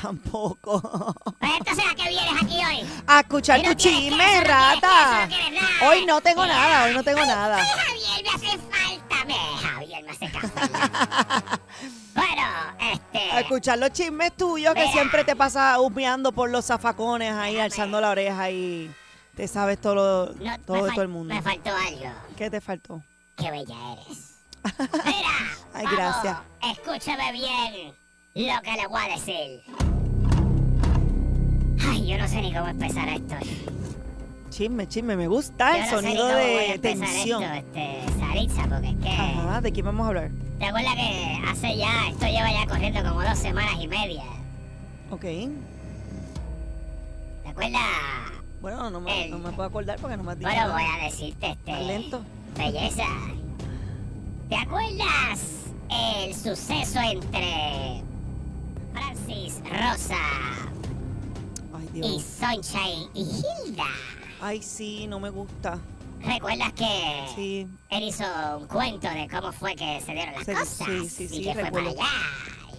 Tampoco. Pues entonces, ¿a qué vienes aquí hoy? A escuchar tu queso, chisme, no rata. queso, no tienes nada. Hoy no tengo nada, hoy no tengo nada. Ay, Javier, me hace falta. Me, Javier, me hace café. bueno, este... A escuchar los chismes tuyos que Mira. siempre te pasa humeando por los zafacones ahí, alzando la oreja y te sabes todo, lo- no, todo de todo el mundo. Me faltó algo. ¿Qué te faltó? Qué bella eres. Mira, Ay, vamos, gracias. escúchame bien lo que le voy a decir. Ay, yo no sé ni cómo empezar esto. Chisme, chisme, me gusta el sé ni sonido cómo voy a de tensión. Esto, este, Saritza, porque es que... Ajá, ¿de quién vamos a hablar? ¿Te acuerdas que hace ya, esto lleva ya corriendo como dos semanas y media? Ok. ¿Te acuerdas? Bueno, no me, El- no me puedo acordar porque no me has dicho Bueno, nada. voy a decirte este... Lento. Belleza. ¿Te acuerdas el suceso entre Francis Rosa Ay, y. Sunshine y Hilda? Ay, sí, no me gusta. ¿Recuerdas que Sí. él hizo un cuento de cómo fue que se dieron las cosas? sí, sí, y sí, que fue para allá.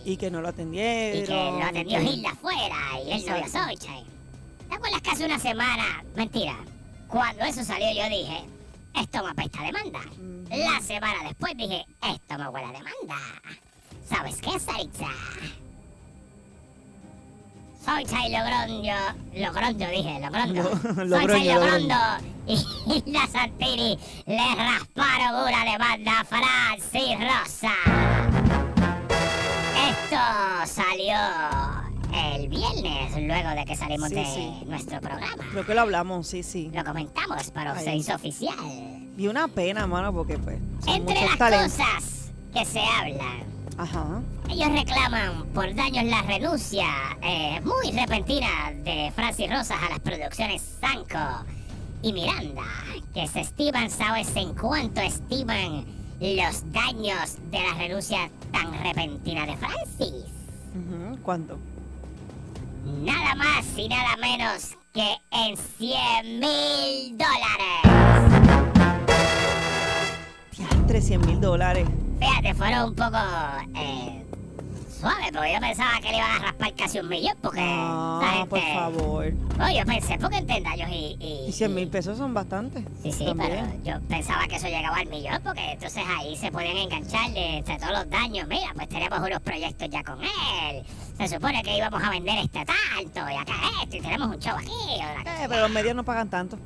Y que no lo atendieron. Y que lo atendió Hilda afuera y él no vio a. Sunshine. ¿Te acuerdas que hace una semana? Mentira. Cuando eso salió yo dije, esto me apesta demanda. La semana después dije, esto me huele a demanda. ¿Sabes qué, Saritza? Sunshine Logroño, Logroño dije, Logroño. Lo- Sunshine Logroño, Logroño y Hilda Santini le rasparon una demanda a Francis Rosa. Esto salió el viernes, luego de que salimos Sí, de sí. nuestro programa. Creo que lo hablamos, sí, sí. Lo comentamos, pero Ay. se hizo oficial. Y una pena, mano, porque pues son Entre muchos las talentos. cosas que se hablan, Ajá. ellos reclaman por daños la renuncia eh, muy repentina de Francis Rosas a las producciones Sanco y Miranda, que se estiman, ¿sabes en cuánto estiman los daños de la renuncia tan repentina de Francis? ¿Cuánto? Nada más y nada menos que en 100 mil dólares. Diantre, 100 mil dólares. Fíjate, fueron un poco eh, suaves, porque yo pensaba que le iban a raspar casi un millón, porque Ah, la gente... por favor. No, yo pensé, porque entre daños y... y- Y 100 mil pesos son bastante. Sí, sí, También. pero yo pensaba que eso llegaba al millón, porque entonces ahí se podían enganchar de entre todos los daños. Mira, pues tenemos unos proyectos ya con él. Se supone que íbamos a vender este tanto, y acá esto, y tenemos un show aquí. Eh, pero los medios no pagan tanto.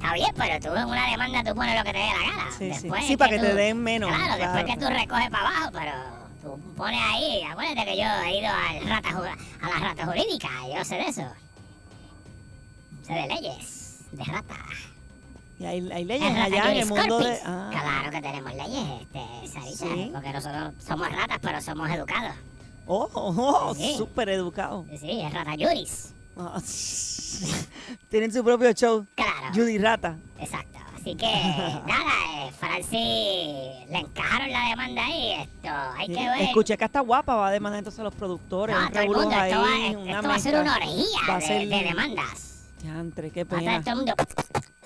Está bien, pero tú en una demanda tú pones lo que te dé la gana. Sí, sí. Después Sí, para que te tú- den menos, Claro, claro. después que tú recoges para abajo, pero tú pones ahí. Acuérdate que yo he ido al rata, a la rata jurídica, yo sé de eso. Sé de leyes, de rata. Y hay, hay leyes El allá en el mundo de. Ah, Claro que tenemos leyes, este, Sarita, Sí. porque nosotros somos ratas, pero somos educados. oh, oh, oh, súper educado. Sí, sí, es rata juris. Tienen su propio show. Claro. Judy Rata. Exacto. Así que, nada, eh, Francis le encajaron la demanda ahí. Esto, hay que ver. Escuché que hasta guapa va a demandar entonces a los productores. No, a todo el mundo, esto, va, esto una va a ser una orgía Va a de, ser- de demandas. Qué Va a estar pena. todo el mundo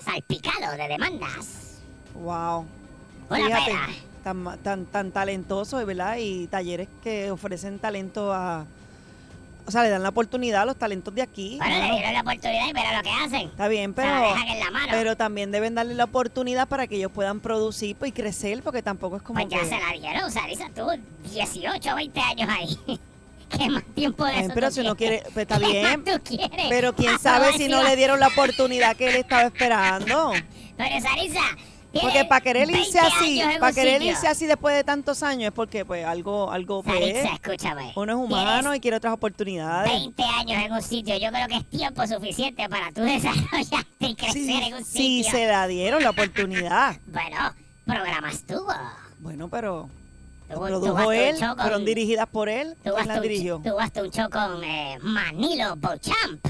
salpicado de demandas. Wow. Una Fíjate, pena. tan, tan, tan talentoso, ¿verdad? Y talleres que ofrecen talento a... O sea, le dan la oportunidad a los talentos de aquí. Bueno, le dieron la oportunidad y mira lo que hacen. Está bien, Se la pero, dejan en la mano. pero también deben darle la oportunidad para que ellos puedan producir pues, y crecer, porque tampoco es como Pues ya que... se la dieron, Sarisa, tú 18, 20 años ahí. ¿Qué más tiempo de Bien, eso pero tú si no quiere, pues está ¿Qué bien. más tú quieres? Pero quién sabe si no le dieron la oportunidad que él estaba esperando. Pero Sarisa, Porque para querer irse 20 así, para querer irse así después de tantos años es porque pues algo, algo pues, escúchame. uno es humano y quiere otras oportunidades. 20 años en un sitio, yo creo que es tiempo suficiente para tú desarrollarte y crecer en un sí, sitio. se la dieron la oportunidad. Bueno, programas tuvo. Bueno, pero Tú- tú produjo un él, show con- fueron dirigidas por él. Tú ¿Quién vas, las un, dirigió? tú a un show con eh, Manilo Beauchamp.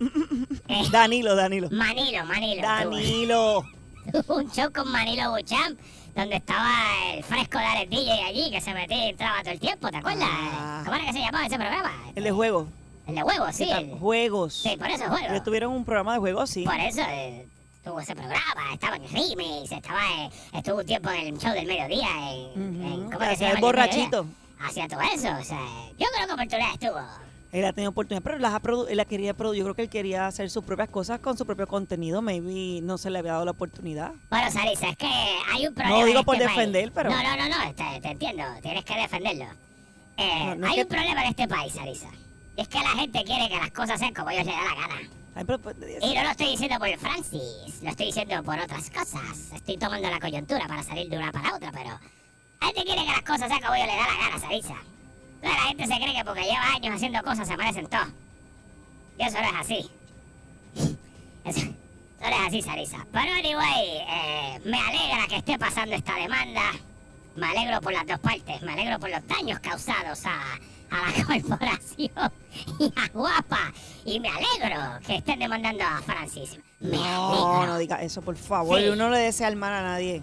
Eh, Danilo, Danilo. Manilo, Manilo. Danilo. Un show con Manilo Beauchamp donde estaba el fresco de DJ allí que se metía y entraba todo el tiempo, ¿te acuerdas? Ah. ¿Cómo era que se llamaba ese programa? El de juegos. El de huevos, sí. Juegos. Sí, por eso juego. Ellos tuvieron un programa de juegos, sí. Por eso, eh, tuvo ese programa, estaba en Remix, estaba en- estuvo un tiempo en el show del mediodía, en, en- ¿cómo que se Hacía llama? el borrachito. Hacía todo eso, o sea, yo creo que oportunidad estuvo. Él ha tenido oportunidad, pero las ha produ- él la quería produ- yo creo que él quería hacer sus propias cosas con su propio contenido. Maybe no se le había dado la oportunidad. Bueno, Sarisa, es que hay un problema. No digo en por este país. defender, pero- No, no, no, no, te, te entiendo, tienes que defenderlo. Eh, No, no hay que- un problema en este país, Sarisa. Y es que la gente quiere que las cosas sean como ellos les da la gana. Ay, pero, pues, Y no lo estoy diciendo por Francis, lo estoy diciendo por otras cosas. Estoy tomando la coyuntura para salir de una para otra, pero la gente quiere que las cosas sean como ellos les da la gana, Sarisa. Entonces la gente se cree que porque lleva años haciendo cosas se merecen todo. Y eso no es así. Eso, eso no es así, Sarisa. Pero anyway, eh, me alegra que esté pasando esta demanda. Me alegro por las dos partes. Me alegro por los daños causados a, a la corporación y a Guapa. Y me alegro que estén demandando a Francis. Me No, alegro. no diga eso, por favor. Sí. Uno no le desea el mal a nadie.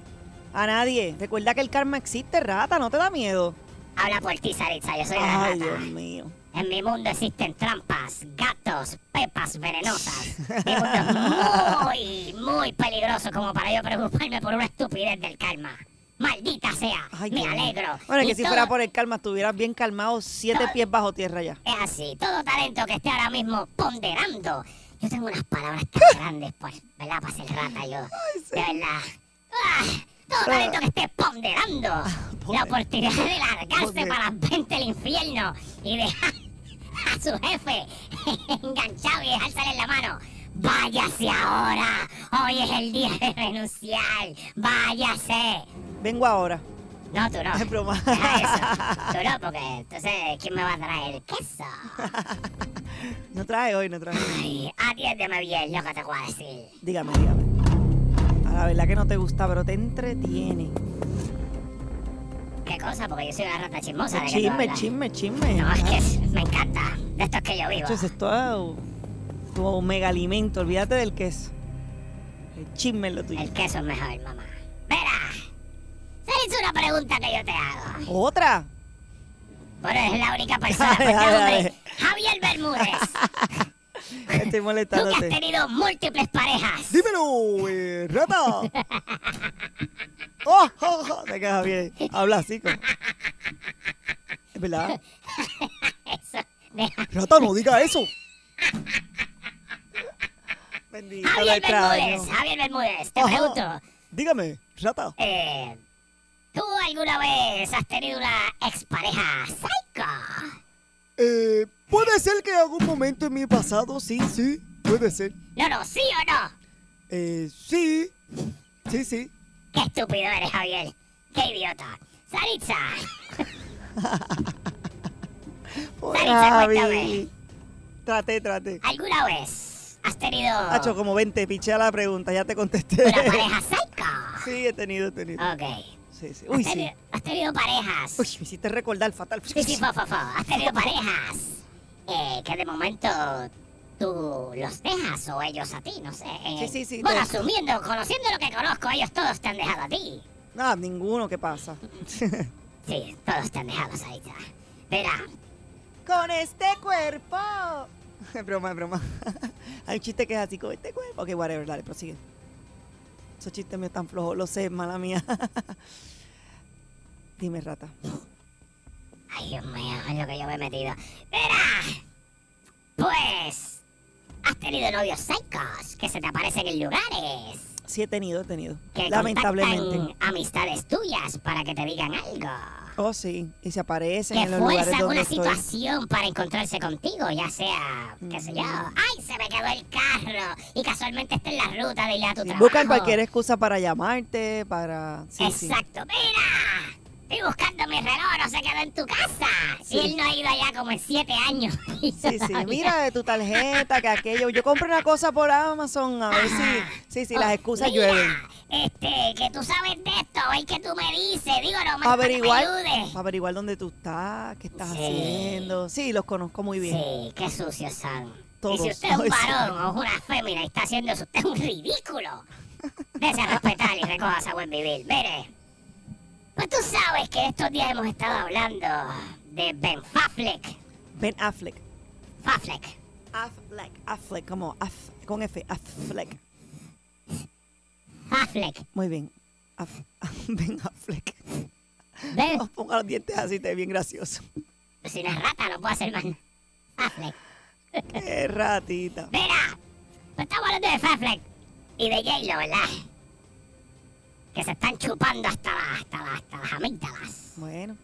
A nadie. Recuerda que el karma existe, rata, no te da miedo. Habla por ti, Saritza. Yo soy una Ay, rata. Dios mío. En mi mundo existen trampas, gatos, pepas venenosas. Mi mundo es muy, muy peligroso como para yo preocuparme por una estupidez del karma. Maldita sea. Ay, me Dios mío. alegro. Bueno, Y que si todo- fuera por el karma estuvieras bien calmado, siete Todo- pies bajo tierra ya. Es así, todo talento que esté ahora mismo ponderando. Yo tengo unas palabras tan grandes, pues, ¿verdad? Para ser rata, yo. De verdad. Ah, todo talento que esté ponderando la oportunidad de largarse Ponder- para las 20 del infierno y dejar a su jefe enganchado y dejársele en la mano. Váyase ahora. Hoy es el día de renunciar. Váyase. Vengo ahora. No, tú no. Es broma. Eso. Tú no, porque entonces, ¿quién me va a traer queso? No traje hoy, no traje. Ay, atiéndeme bien lo que te voy a decir. Dígame, dígame. La verdad que no te gusta, pero te entretiene. ¿Qué cosa? Porque yo soy una rata chismosa. ¿de tú Chisme, hablas? chisme, chisme. No, es que es- me encanta. De estos que yo vivo. Entonces, esto es tu mega alimento. Olvídate del queso. El chisme es lo tuyo. El queso es mejor, mamá. Verá. Se hizo una pregunta que yo te hago. ¿Otra? Bueno, es la única persona. Pues hombre. Javier Bermúdez. Estoy Tú que has molestándote. tenido múltiples parejas. Dímelo, eh, rata. Oh, oh, oh. Te quedas bien. Habla así. Como... Es verdad. Eso. Deja. Rata, no diga eso. Bendito, Javier. Bermúdez. Javier Bermúdez. Te Ajá. pregunto. Dígame, rata. Eh, ¿Tú alguna vez has tenido una expareja psycho? Eh, puede ser que en algún momento en mi pasado, sí, sí, puede ser. No, no, ¿sí o no? Eh, sí, sí, sí. Qué estúpido eres, Javier. Qué idiota. Saritza, Javi. cuéntame. Trate, trate. ¿alguna vez has tenido Hacho, como 20, piché la pregunta, ya te contesté. una pareja psycho? Sí, he tenido, he tenido. Ok. Sí, sí. ¿Has, Uy, sí. tenido, has tenido parejas. Uy, me hiciste recordar fatal. Sí, sí, fo, fo, fo. Has tenido parejas que de momento tú los dejas o ellos a ti, no sé. eh. Sí, sí, sí, Bueno, todo. asumiendo, conociendo lo que conozco, ellos todos te han dejado a ti. Nada, ninguno, ¿qué pasa? Sí, todos te han dejado, Sarita. Verá, con este cuerpo. Es broma, es broma. Hay un chiste que es así, con este cuerpo. Ok, whatever, dale, prosigue. Esos chistes míos tan flojos, lo sé, mala mía. Dime, rata. Ay, Dios mío, es lo que yo me he metido. Verá, pues, has tenido novios psychos que se te aparecen en lugares. Sí, he tenido, he tenido. Que Lamentablemente. amistades tuyas para que te digan algo. Oh, sí. Y se aparecen Que en los lugares donde una estoy. situación para encontrarse contigo, ya sea, qué sé yo, ay, se me quedó el carro y casualmente está en la ruta de ir a tu Sí, trabajo. buscan cualquier excusa para llamarte, para... Sí, sí. Exacto, mira, estoy buscando mi reloj, no se quedó en tu casa. Sí. Y él no ha ido allá como en siete años. Sí, sí, mira de tu tarjeta, que aquello. Yo compré una cosa por Amazon, a ver si... Sí, sí, las Oh, excusas mira, llueven. Este, que tú sabes de esto, ver qué tú me dices, digo, no me averiguar, para que me ayudes. averiguar dónde tú estás, qué estás Sí. haciendo. Sí, los conozco muy bien. Sí, qué sucios son. Todos. Y si usted es un varón o es una fémina y está haciendo eso, usted es un ridículo. Dese a respetar y recoja a buen vivir. Mire, pues tú sabes que estos días hemos estado hablando de Ben Affleck. Ben Affleck. Affleck. Affleck. Affleck, como Aff, con F, Affleck. Affleck. Muy bien. Af- Ben Affleck. ¿Ves? No ponga los dientes así, te bien gracioso. Si no es rata, no puedo hacer más. Affleck. Qué ratita. Mira, pues estamos hablando de Affleck y de J-Lo, ¿verdad? Que se están chupando hasta, la- hasta, la- hasta las amígdalas. Bueno.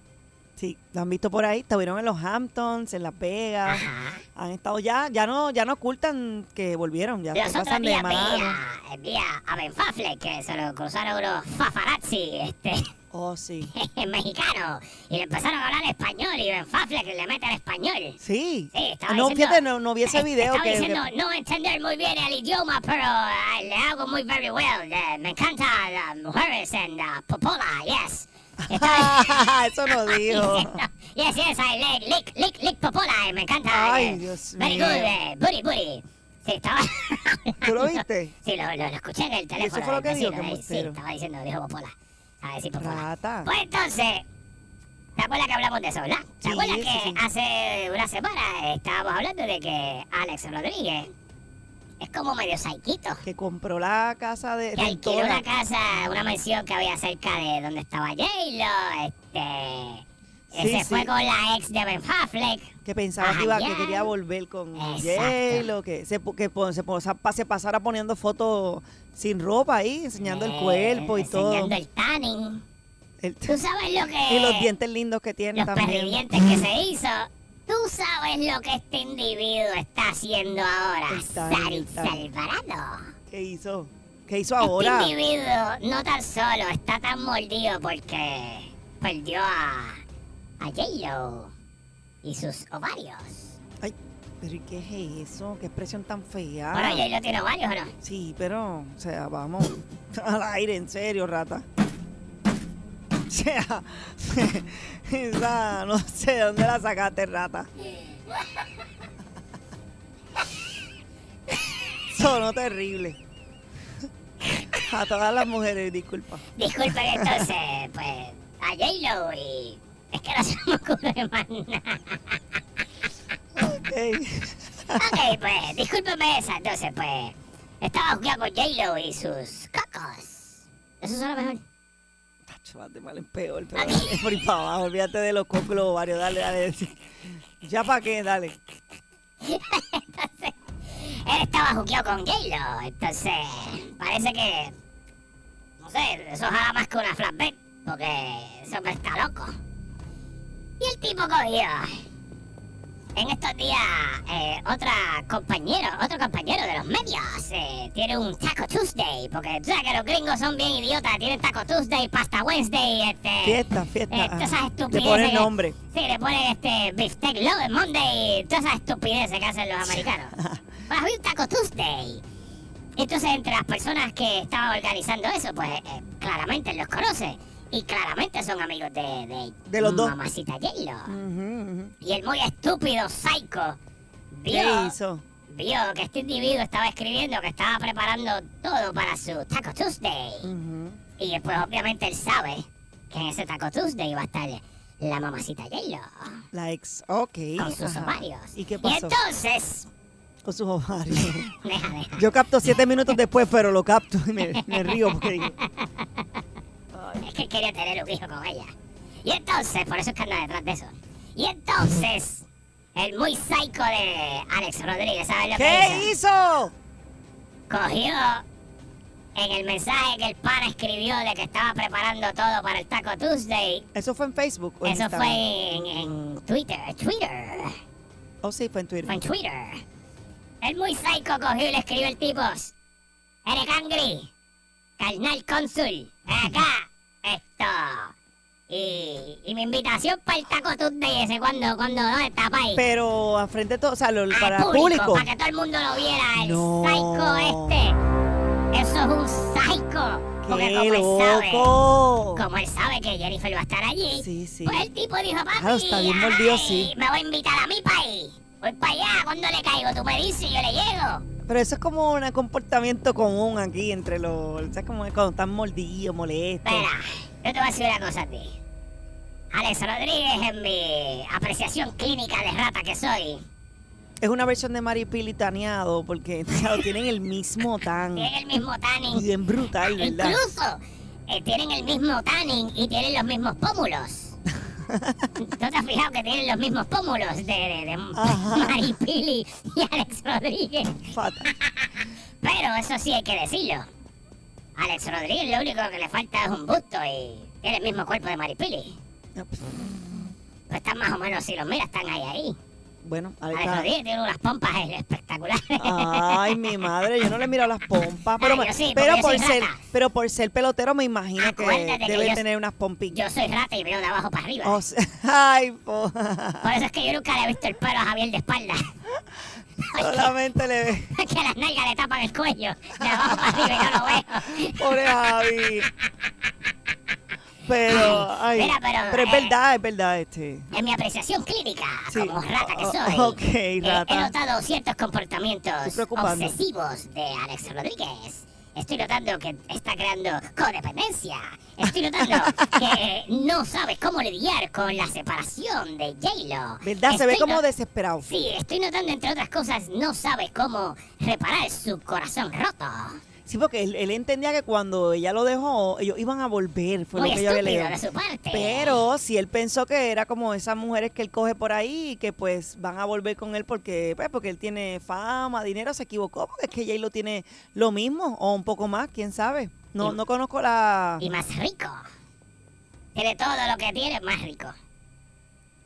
Sí, lo han visto por ahí, estuvieron en los Hamptons, en Las Vegas, Ajá. han estado ya, ya no, ya no ocultan que volvieron, ya Los pasan de veía, veía a Ben Affleck que se lo cruzaron unos fafarazzi, este, Oh, sí. mexicanos, y le empezaron a hablar español y Ben Affleck le mete el español. Sí. Sí, estaba no, diciendo- fíjate, no, no vi ese video Estaba que, diciendo que- no entender muy bien el idioma, pero ah, le hago muy very well. eh, me encanta las mujeres en la popola, yes. Estaba eso no dijo. yes, yes, I like lick, lick, lick popola, y me encanta. Ay, eh, Dios Very mío. good, eh, booty, booty. Sí, estaba... ¿Tú lo viste? Sí, lo, lo, lo escuché en el teléfono. fue lo que dijo, que eh, Sí, estaba diciendo, dijo popola. Estaba diciendo popola. Rata. Pues entonces, ¿te acuerdas que hablamos de eso, verdad? ¿Te Sí, acuerdas sí, que sí. hace una semana estábamos hablando de que Alex Rodríguez es como medio saiquito? Que compró la casa de Que alquiló una casa, una mansión que había cerca de donde estaba J-Lo, este... Sí, se sí. fue con la ex de Ben Affleck. que pensaba que iba, que janguear. quería volver con. J-Lo, que se, que se, se pasara poniendo fotos sin ropa ahí, enseñando el eh, cuerpo y todo. Enseñando el tanning. El- ¿Tú sabes lo que...? y los dientes lindos que tiene los también. perdidientes que se hizo. Tú sabes lo que este individuo está haciendo ahora, Está Saritza bien, Alvarado. ¿Qué hizo? ¿Qué hizo ahora? Este individuo no tan solo está tan mordido porque perdió a, a J-Lo y sus ovarios. Ay, pero ¿y qué es eso? ¿Qué expresión tan fea? Bueno, J-Lo tiene ovarios o no? Sí, pero, o sea, vamos al aire, en serio, rata. O sea, esa, no sé de dónde la sacaste, rata. Sonó terrible. A todas las mujeres, disculpa. Disculpen entonces, pues, a J-Lo y... Es que no se me ocurre más nada. Ok. Ok, pues, discúlpeme esa, entonces, pues... Estaba jugando con J-Lo y sus cocos. Eso suena mejor. Tacho, vas de mal en peor, pero es por ir para abajo. Olvídate de los cocos ovarios. Dale, dale. ¿Ya para qué? Dale. Entonces, él estaba juqueado con J-Lo, entonces parece que, no sé, eso jala más que una flatbed, porque ese hombre está loco. Y el tipo cogió, en estos días, eh, otra compañero, otro compañero de los medios, eh, tiene un Taco Tuesday, porque tú sabes que los gringos son bien idiotas, tienen Taco Tuesday, Pasta Wednesday, este... Fiesta, fiesta. eh, todas esas estupideces Le pone que- nombre. Sí, le ponen este Beefsteak Love Monday, todas esas estupideces que hacen los americanos. Pues había un Taco Tuesday. Entonces, entre las personas que estaban organizando eso, pues eh, claramente los conoce. Y claramente son amigos de, de, De los dos. Mamacita J-Lo. Ujú, ujú. Y el muy estúpido psycho ¿Qué vio, hizo? vio que este individuo estaba escribiendo que estaba preparando todo para su Taco Tuesday. Ujú. Y después, obviamente, él sabe que en ese Taco Tuesday va a estar la mamacita J-Lo La ex. Ok. con sus ajá. ovarios. ¿Y qué Y pasó? entonces, Con sus ovarios. deja, deja. Yo capto siete minutos después, pero lo capto y me, me río porque digo, Es que él quería tener un hijo con ella. Y entonces, por eso es que anda detrás de eso. Y entonces, el muy psycho de Alex Rodríguez, ¿sabes lo que ¿Qué hizo? hizo? Cogió en el mensaje que el pana escribió de que estaba preparando todo para el Taco Tuesday. ¿Eso fue en Facebook o en Eso Instagram? fue en, en Twitter, Twitter. Oh, sí, fue en Twitter. Fue en Twitter. El muy psycho cogió y le escribió el tipo. Eres Cangri, carnal cónsul, acá. Y, mi invitación para el Taco Tuesday ese cuando, cuando, ¿dónde está, pay? Pero a frente de todo, o sea, lo- para el público. Para que todo el mundo lo viera, el No. psycho este. Eso es un psycho. Porque ¡Qué como él sabe, loco! como él sabe que Jennifer va a estar allí, Sí, sí. pues el tipo dijo, papi, Claro, está bien mordido, sí. me voy a invitar a mi país. Voy para allá, cuando le caigo, tú me dices y yo le llego. Pero eso es como un comportamiento común aquí entre los. ¿Sabes? Como cuando están mordidos, molestos. Espera, yo te voy a decir una cosa a ti. Alex Rodríguez, en mi apreciación clínica de rata que soy, Es una versión de Maripili taneado porque claro, tienen el mismo tan. Tienen el mismo tanning. Bien brutal, ¿verdad? Incluso eh, tienen el mismo tanning y tienen los mismos pómulos. ¿Tú te has fijado que tienen los mismos pómulos de, de, de Ajá. Maripili y Alex Rodríguez? Fatal. Pero eso sí hay que decirlo. Alex Rodríguez lo único que le falta es un busto y tiene el mismo cuerpo de Maripili. Pues están más o menos, si los miras, están ahí ahí. Bueno, está. Rodríguez tiene unas pompas espectaculares. Ay, mi madre, yo no le miro las pompas, pero, Ay, sí, pero por ser, pero por ser pelotero me imagino que Acuérdate que debe tener unas pompitas. Yo soy rata y veo de abajo para arriba. O sea, ay, po. Por eso es que yo nunca le he visto el pelo a Javier de espalda. solamente le ve. que las nalgas le tapan el cuello. De abajo para arriba y no lo veo. Pobre Javi. Pero, ay, mira, pero, pero es eh, verdad, es verdad, este. En mi apreciación clínica, Sí. como rata que soy, ok, eh, rata. he notado ciertos comportamientos Estoy obsesivos de Alex Rodríguez. Estoy notando que está creando codependencia. Estoy notando que no sabe cómo lidiar con la separación de J-Lo. ¿Verdad? Se ve Estoy como desesperado. Sí, estoy notando, entre otras cosas, no sabe cómo reparar su corazón roto. Sí, porque él, él entendía que cuando ella lo dejó, ellos iban a volver, fue Muy lo que yo había leído. de su parte. Pero si él pensó que era como esas mujeres que él coge por ahí y que pues van a volver con él porque pues, porque él tiene fama, dinero, se equivocó porque es que Jay lo tiene lo mismo o un poco más, quién sabe. No, no conozco la... Y más rico. Tiene todo lo que tiene, más rico.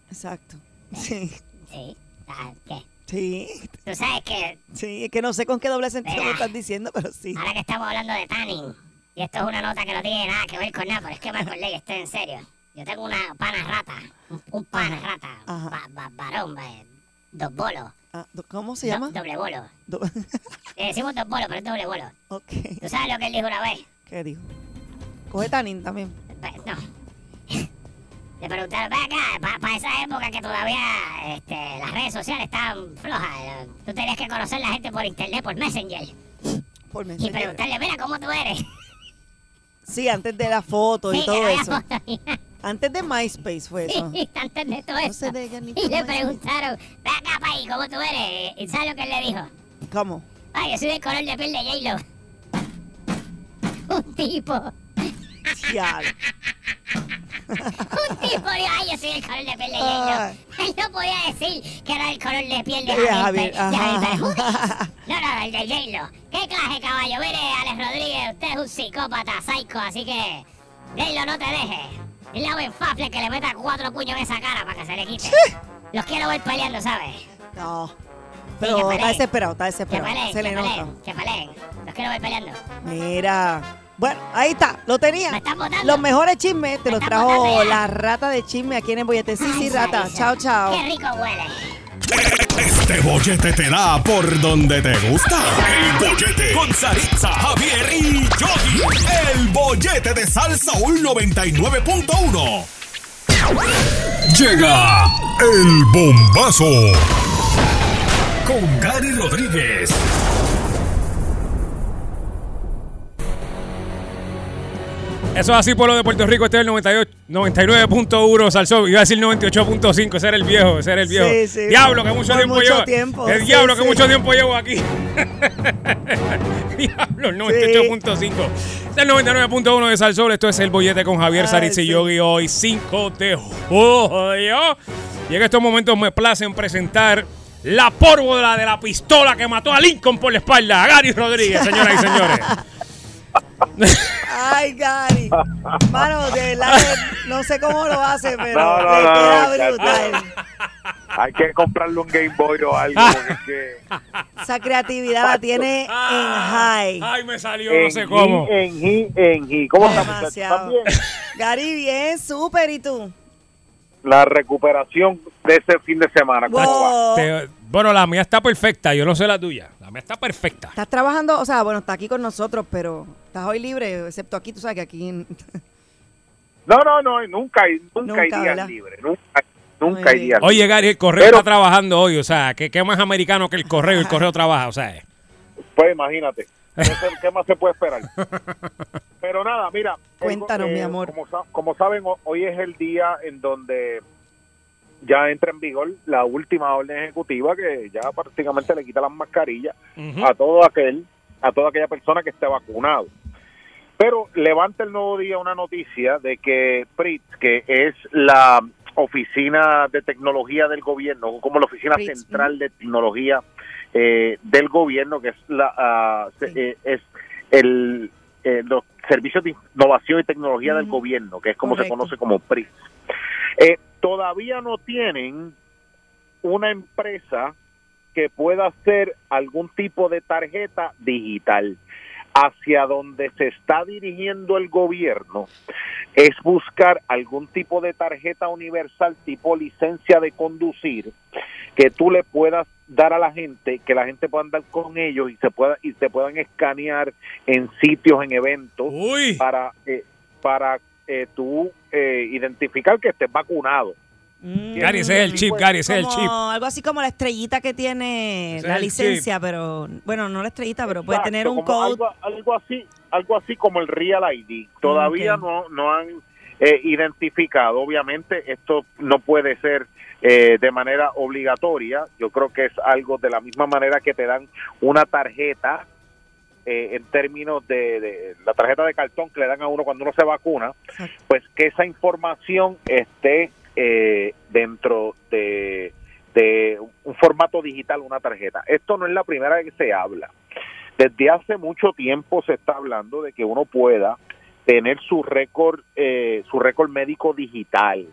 Exacto. Sí. Sí. Ah, ¿Qué? Sí. Tú sabes que Sí, es que no sé con qué doble sentido lo estás diciendo, pero sí. ahora que estamos hablando de tanning, y esto es una nota que no tiene nada que ver con nada, pero es que me acordé que esto es en serio. Yo tengo una pana rata, un, un pana rata, va- va- varón, dos bolos. Ah, do- ¿Cómo se Do- llama? doble bolo. Do- Le decimos dos bolos, pero es doble bolo. ok. ¿Tú sabes lo que él dijo una vez? ¿Qué dijo? Coge Tanin también. No. Le preguntaron, ve acá, para esa época que todavía este, las redes sociales estaban flojas, eh, tú tenías que conocer la gente por internet, por Messenger, Por y Messenger. preguntarle, mira, ¿cómo tú eres? Sí, antes de la foto y todo eso. foto. Antes de MySpace fue eso. Sí, antes de todo No eso. se y le MySpace. preguntaron, ve acá, país, ¿cómo tú eres? ¿Y sabes lo que él le dijo? ¿Cómo? Ay, yo soy del color de piel de J-Lo. Un tipo, Un tipo dijo, ay, yo soy del color de piel de. Él no podía decir que era el color de piel de De Javier, de. No, no, el de J-Lo. ¿Qué clase de caballo? Mire, Alex Rodríguez, usted es un psicópata, psycho, así que J-Lo no te deje. Dile a Ben Fafle que le meta cuatro puños en esa cara para que se le quite. Los quiero ver peleando, ¿sabes? No. Pero peleen. está desesperado, está Que desesperado. peleen, Se que le nota. peleen, que peleen. Los quiero ver peleando. Mira. Bueno, ahí está, lo tenía. Me están botando. Los mejores chismes te Me los están botando trajo ya. la rata de chisme aquí en el bollete. Sí, sí, Ay, rata. Sarisa, Chao, chao. Qué rico huele. Este bollete te da por donde te gusta. El bollete con Saritza, Javier y Yogi. El bollete de Salsa 99.1. Llega el bombazo. Con Gary Rodríguez. Eso es así, pueblo de Puerto Rico. Este es el 98 99.1 Salsó. Iba a decir 98.5. Ese era el viejo. Ese era el viejo. Sí, sí. Diablo, que mucho Por tiempo mucho llevo. tiempo, El sí, diablo, que mucho tiempo llevo aquí. Diablo, el 98.5. Este es el 99.1 de Salsol. Esto es el bollete con Javier Ay, Saritz y. Yogi hoy 5 de julio. Y en estos momentos me placen presentar la pórvora de la pistola que mató a Lincoln por la espalda. Gary Rodríguez, señoras y señores. Ay, Gary. Mano, de verdad no sé cómo lo hace, pero No, no, le no, queda brutal. Hay que comprarle un Game Boy o algo, porque es que... Esa creatividad la tiene en high. Ay, me salió en no sé cómo. En G, en G. ¿Cómo estás. ¿Están bien? Gary, bien, súper. ¿Y tú? La recuperación de ese fin de semana. ¿cómo va? Wow. Te- bueno, la mía está perfecta, yo no sé la tuya. La mía está perfecta. Estás trabajando, o sea, bueno, está aquí con nosotros, pero estás hoy libre, excepto aquí, tú sabes que aquí... en- No, no, no, nunca hay, nunca, Nunca, hay días ¿verdad? libres. Nunca, nunca hay días Oye, Gary, el correo Pero- está trabajando hoy, o sea, ¿qué, qué más americano que el correo? El correo trabaja, o sea. Pues imagínate. ¿Qué, más se puede esperar? Pero nada, mira. Cuéntanos, eh, mi amor. Como, sa- como saben, ho- hoy es el día en donde ya entra en vigor la última orden ejecutiva que ya prácticamente le quita las mascarillas a todo aquel, a toda aquella persona que esté vacunado. Pero levanta el nuevo día una noticia de que PRIT, que es la oficina de tecnología del gobierno, como la oficina central de tecnología eh, del gobierno, que es la eh, es el eh, los servicios de innovación y tecnología del gobierno, que es como se conoce como PRIT. Eh, todavía no tienen una empresa que pueda hacer algún tipo de tarjeta digital. Hacia donde se está dirigiendo el gobierno es buscar algún tipo de tarjeta universal tipo licencia de conducir que tú le puedas dar a la gente, que la gente pueda andar con ellos y se pueda y se puedan escanear en sitios, en eventos Uy. para eh, para eh, tú eh, identificar que estés vacunado. Mm. Gary, ese es el chip, Gary, ese es el chip. Algo así como la estrellita que tiene Ese la licencia, pero bueno, no la estrellita, pero puede tener un code. Algo, algo así, algo así como el Real ID. Todavía Ok. no, no han eh, identificado. Obviamente esto no puede ser eh, de manera obligatoria. Yo creo que es algo de la misma manera que te dan una tarjeta eh, en términos de, de la tarjeta de cartón que le dan a uno cuando uno se vacuna, Exacto. pues que esa información esté eh, dentro de, de un formato digital, una tarjeta. Esto no es la primera vez que se habla. Desde hace mucho tiempo se está hablando de que uno pueda tener su récord, eh, su récord médico digital,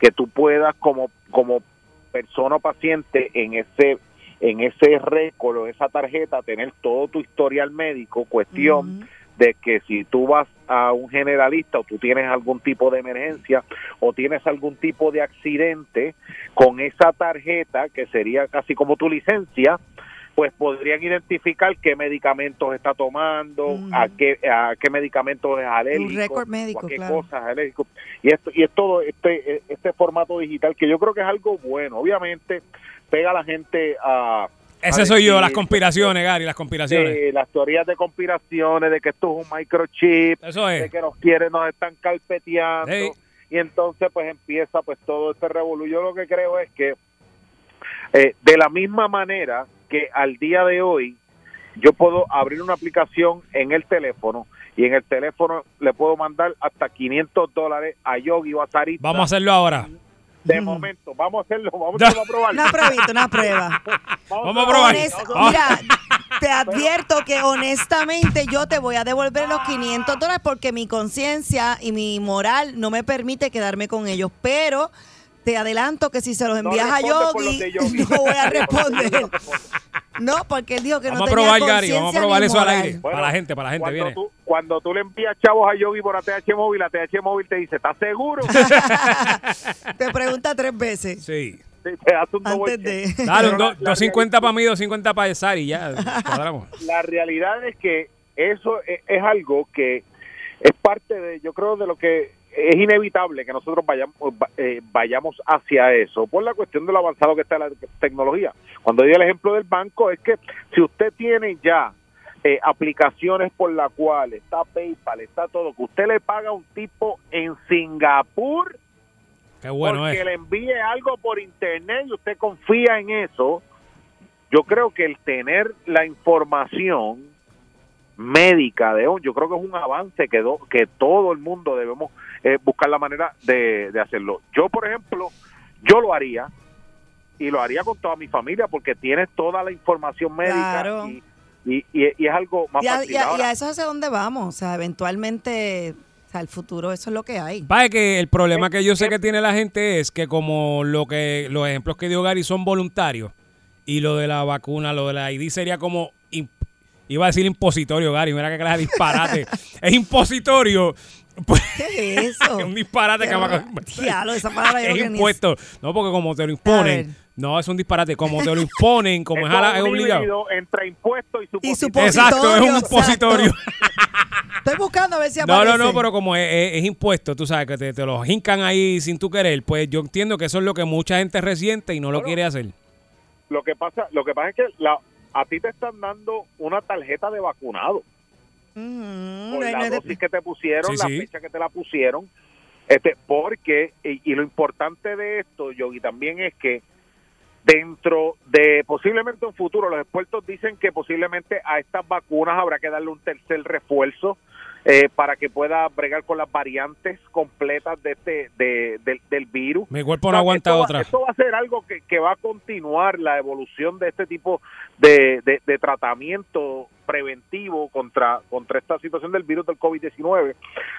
que tú puedas como como persona o paciente en ese en ese récord o esa tarjeta tener todo tu historial médico, cuestión de que si tú vas a un generalista o tú tienes algún tipo de emergencia o tienes algún tipo de accidente con esa tarjeta que sería casi como tu licencia pues podrían identificar qué medicamentos está tomando, a qué a qué medicamentos es alérgico, récord médico, o a qué claro. cosas es alérgico. Y esto y es todo este este formato digital que yo creo que es algo bueno. Obviamente pega a la gente a Ese a soy yo, las conspiraciones, Gary, las conspiraciones. de las teorías de conspiraciones, de que esto es un microchip, Eso de que nos quieren, nos están carpeteando. Sí. Y entonces pues empieza pues todo este revolú. Yo lo que creo es que eh, de la misma manera que al día de hoy yo puedo abrir una aplicación en el teléfono y en el teléfono le puedo mandar hasta 500 dólares a Yogi o a Sarita. Vamos a hacerlo ahora. De momento, vamos a hacerlo, vamos a probar. Una pruebita, una prueba. Vamos a probar. Honest- Vamos. mira, te advierto que honestamente yo te voy a devolver los 500 dólares porque mi conciencia y mi moral no me permite quedarme con ellos, pero te adelanto que si se los No envías a por los Yogi, Yogi. no voy a responder. No. No, porque él dijo que Vamos a no tenía probar, Gary. Vamos a probar eso al aire. Para la gente, para la gente, cuando viene. Tú, cuando tú le envías chavos a Yogi por ATH móvil, ATH móvil te dice, ¿estás seguro? Te pregunta tres veces Sí, te hace un antes de... Dale, un Pero do- la- la 250 para mí, 250 para Sari, ya. Cuadramos. La realidad es que eso es, es algo que es parte de, yo creo, de lo que es inevitable que nosotros vayamos va- eh, vayamos hacia eso por la cuestión de lo avanzado que está la tecnología. Cuando di el ejemplo del banco es que si usted tiene ya eh, aplicaciones por la cual está PayPal, está todo, que usted le paga a un tipo en Singapur Qué bueno porque es. le envíe algo por internet y usted confía en eso, yo creo que el tener la información médica de un, yo creo que es un avance que, do- que todo el mundo debemos eh, buscar la manera de, de hacerlo. Yo, por ejemplo, yo lo haría y lo haría con toda mi familia porque tienes toda la información médica Claro. y, y, y- y es algo más Y a, fácil. y a- y Ahora, a eso es hacia dónde vamos. O sea, eventualmente, o sea, el futuro, eso es lo que hay. Pasa que el problema que yo sé que tiene la gente es que como lo que los ejemplos que dio Gary son voluntarios y lo de la vacuna, lo de la ID sería como imp- iba a decir impositorio, Gary, mira que clase de disparate. es impositorio. Pues, ¿Qué es eso? es un disparate que raro. Diablo, esa palabra yo es impuesto. No, porque como te lo imponen. No, es un disparate. Como te lo imponen, como es, a la- es un obligado. entre impuestos y Y supositorio. Exacto, es un Exacto. impositorio. Estoy buscando a ver si No, aparece. no, no, pero como es, es- es impuesto, tú sabes, que te, te lo hincan ahí sin tu querer, pues yo entiendo que eso es lo que mucha gente resiente y no lo quiere hacer. Lo que pasa, lo que pasa es que la, a ti te están dando una tarjeta de vacunado Ujú, por la dosis que te pusieron, Sí, la sí. fecha que te la pusieron. Este, porque, y, y lo importante de esto, Yogi, también es que dentro de posiblemente un futuro, los expertos dicen que posiblemente a estas vacunas habrá que darle un tercer refuerzo eh, para que pueda bregar con las variantes completas de este de, del- del virus. Mi cuerpo O no sea, aguanta esto va- otra. esto va a ser algo que, que va a continuar la evolución de este tipo de, de- de tratamiento preventivo contra, contra esta situación del virus del COVID-19.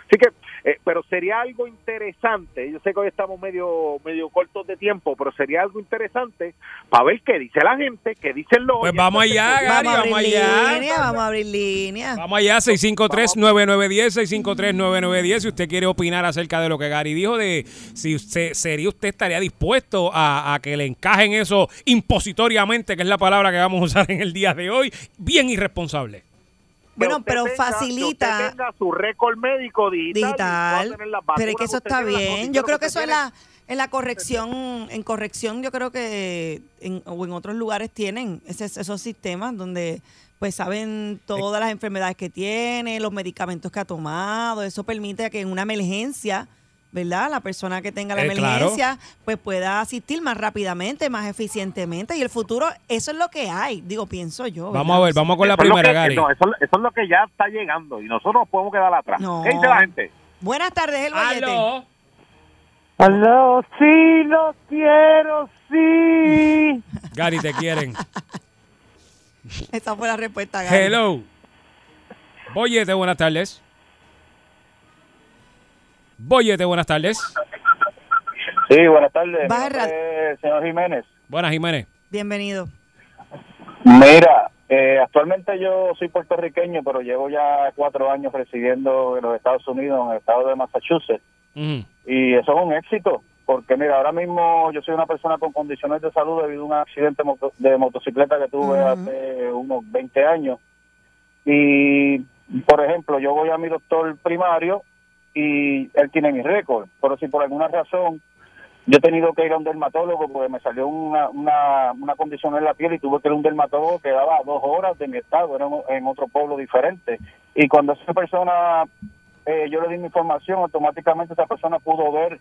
Así que, eh, pero sería algo interesante, yo sé que hoy estamos medio, medio cortos de tiempo, pero sería algo interesante para ver qué dice la gente, qué dicen los Pues vamos allá, Gary, Vamos a vamos abrir allá. línea, vamos a abrir línea. Vamos allá, 653-9910, 653-9910. Si usted quiere opinar acerca de lo que Gary dijo, de si usted sería usted estaría dispuesto a, a que le encajen eso impositoriamente, que es la palabra que vamos a usar en el día de hoy, bien irresponsable. Bueno, pero tenga- facilita. Que usted tenga su récord médico digital. digital. pueda tener las Pero es que eso está bien. Yo creo que eso en tiene. la, en la corrección, en corrección, yo creo que en, o en otros lugares tienen ese- esos sistemas donde pues saben todas las enfermedades que tiene, los medicamentos que ha tomado. Eso permite que en una emergencia, ¿verdad? La persona que tenga la Eh, claro. emergencia, pues pueda asistir más rápidamente, más eficientemente. Y el futuro, eso es lo que hay, digo, pienso yo. Vamos a ver, vamos con la Eso primera, que- Gary. no, eso, eso es lo que ya está llegando y nosotros nos podemos quedar atrás. No. ¿Qué dice la gente? Buenas tardes, el. Aló. Aló, sí, lo quiero, sí. Gary, te quieren. Esa fue la respuesta, Gary. Hello. Boyete, buenas tardes. Boyete, buenas tardes. Sí, buenas tardes. Es señor Jiménez. Buenas, Jiménez. Bienvenido. Mira, eh, actualmente yo soy puertorriqueño, pero llevo ya cuatro años residiendo en los Estados Unidos, en el estado de Massachusetts, y eso es un éxito, porque mira, ahora mismo yo soy una persona con condiciones de salud debido a un accidente moto- de motocicleta que tuve hace unos 20 años, y por ejemplo, yo voy a mi doctor primario y él tiene mi récord, pero si por alguna razón yo he tenido que ir a un dermatólogo porque me salió una, una, una condición en la piel y tuve que ir a un dermatólogo que daba dos horas de mi estado, era en, otro pueblo diferente. Y cuando esa persona, eh, yo le di mi información, automáticamente esa persona pudo ver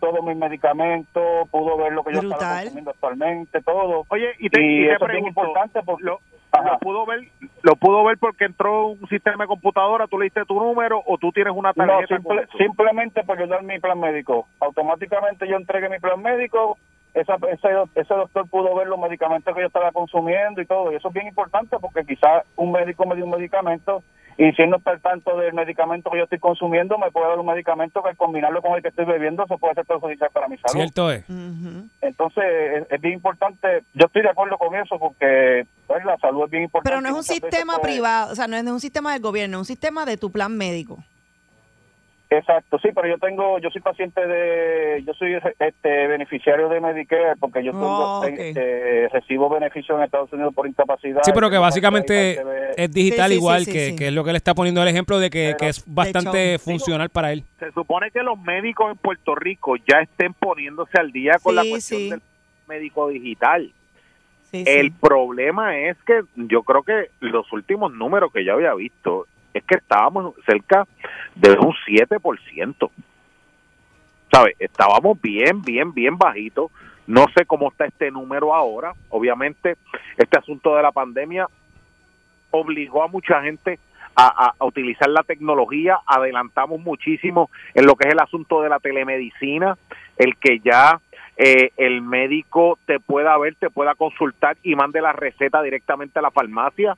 todos mis medicamentos, pudo ver lo que yo estaba consumiendo actualmente, todo. Oye, y te, y te eso es bien importante porque... lo, Ajá. lo pudo ver lo pudo ver porque entró un sistema de computadora, tú le diste tu número o tú tienes una No, tarjeta. simple- simplemente por yo dar mi plan médico. Automáticamente yo entregué mi plan médico, esa, ese, ese doctor pudo ver los medicamentos que yo estaba consumiendo y todo. Y eso es bien importante porque quizás un médico me dio un medicamento y si él no está al tanto del medicamento que yo estoy consumiendo, me puede dar un medicamento que al combinarlo con el que estoy bebiendo, eso puede ser perjudicial para mi salud. Cierto es. Entonces es, es bien importante, yo estoy de acuerdo con eso porque pues, la salud es bien importante. Pero no es un sistema pues, privado, o sea, no es un sistema del gobierno, es un sistema de tu plan médico. Exacto, sí, pero yo tengo, yo soy paciente de, yo soy este beneficiario de Medicare porque yo tengo, Oh, ok. este, recibo beneficios en Estados Unidos por incapacidad. Sí, pero que básicamente es digital Sí, sí, igual, sí, que, sí. que es lo que le está poniendo el ejemplo de que, Pero- que es bastante funcional para él. Se supone que los médicos en Puerto Rico ya estén poniéndose al día con la cuestión sí. del médico digital. Sí, sí. El problema es que yo creo que los últimos números que yo había visto es que estábamos cerca de un 7%. ¿Sabes? Estábamos bien, bien, bien bajitos. No sé cómo está este número ahora. Obviamente, este asunto de la pandemia obligó a mucha gente a, a- utilizar la tecnología. Adelantamos muchísimo en lo que es el asunto de la telemedicina, el que ya eh, el médico te pueda ver, te pueda consultar y mande la receta directamente a la farmacia.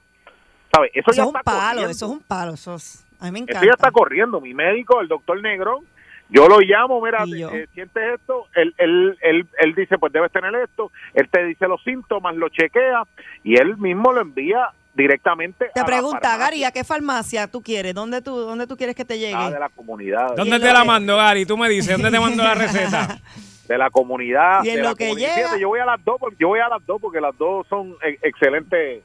¿Sabes? Eso, Eso ya es un está palo, corriendo. eso es un palo, eso es- a mí me Eso encanta. ya está corriendo. Mi médico, el doctor Negrón, yo lo llamo, mira, eh, sientes esto, él, él, él, él dice, pues debes tener esto, él te dice los síntomas, lo chequea y él mismo lo envía directamente Te a la pregunta, Gary, ¿a qué farmacia tú quieres? ¿Dónde tú, dónde tú quieres que te llegue? de la comunidad. ¿Dónde te la mando, Gary? Tú me dices, ¿dónde te mando la receta? de la comunidad. Y en de lo la que comunidad. llega- yo voy a las dos, porque- yo voy a las dos porque las dos son eh, excelentes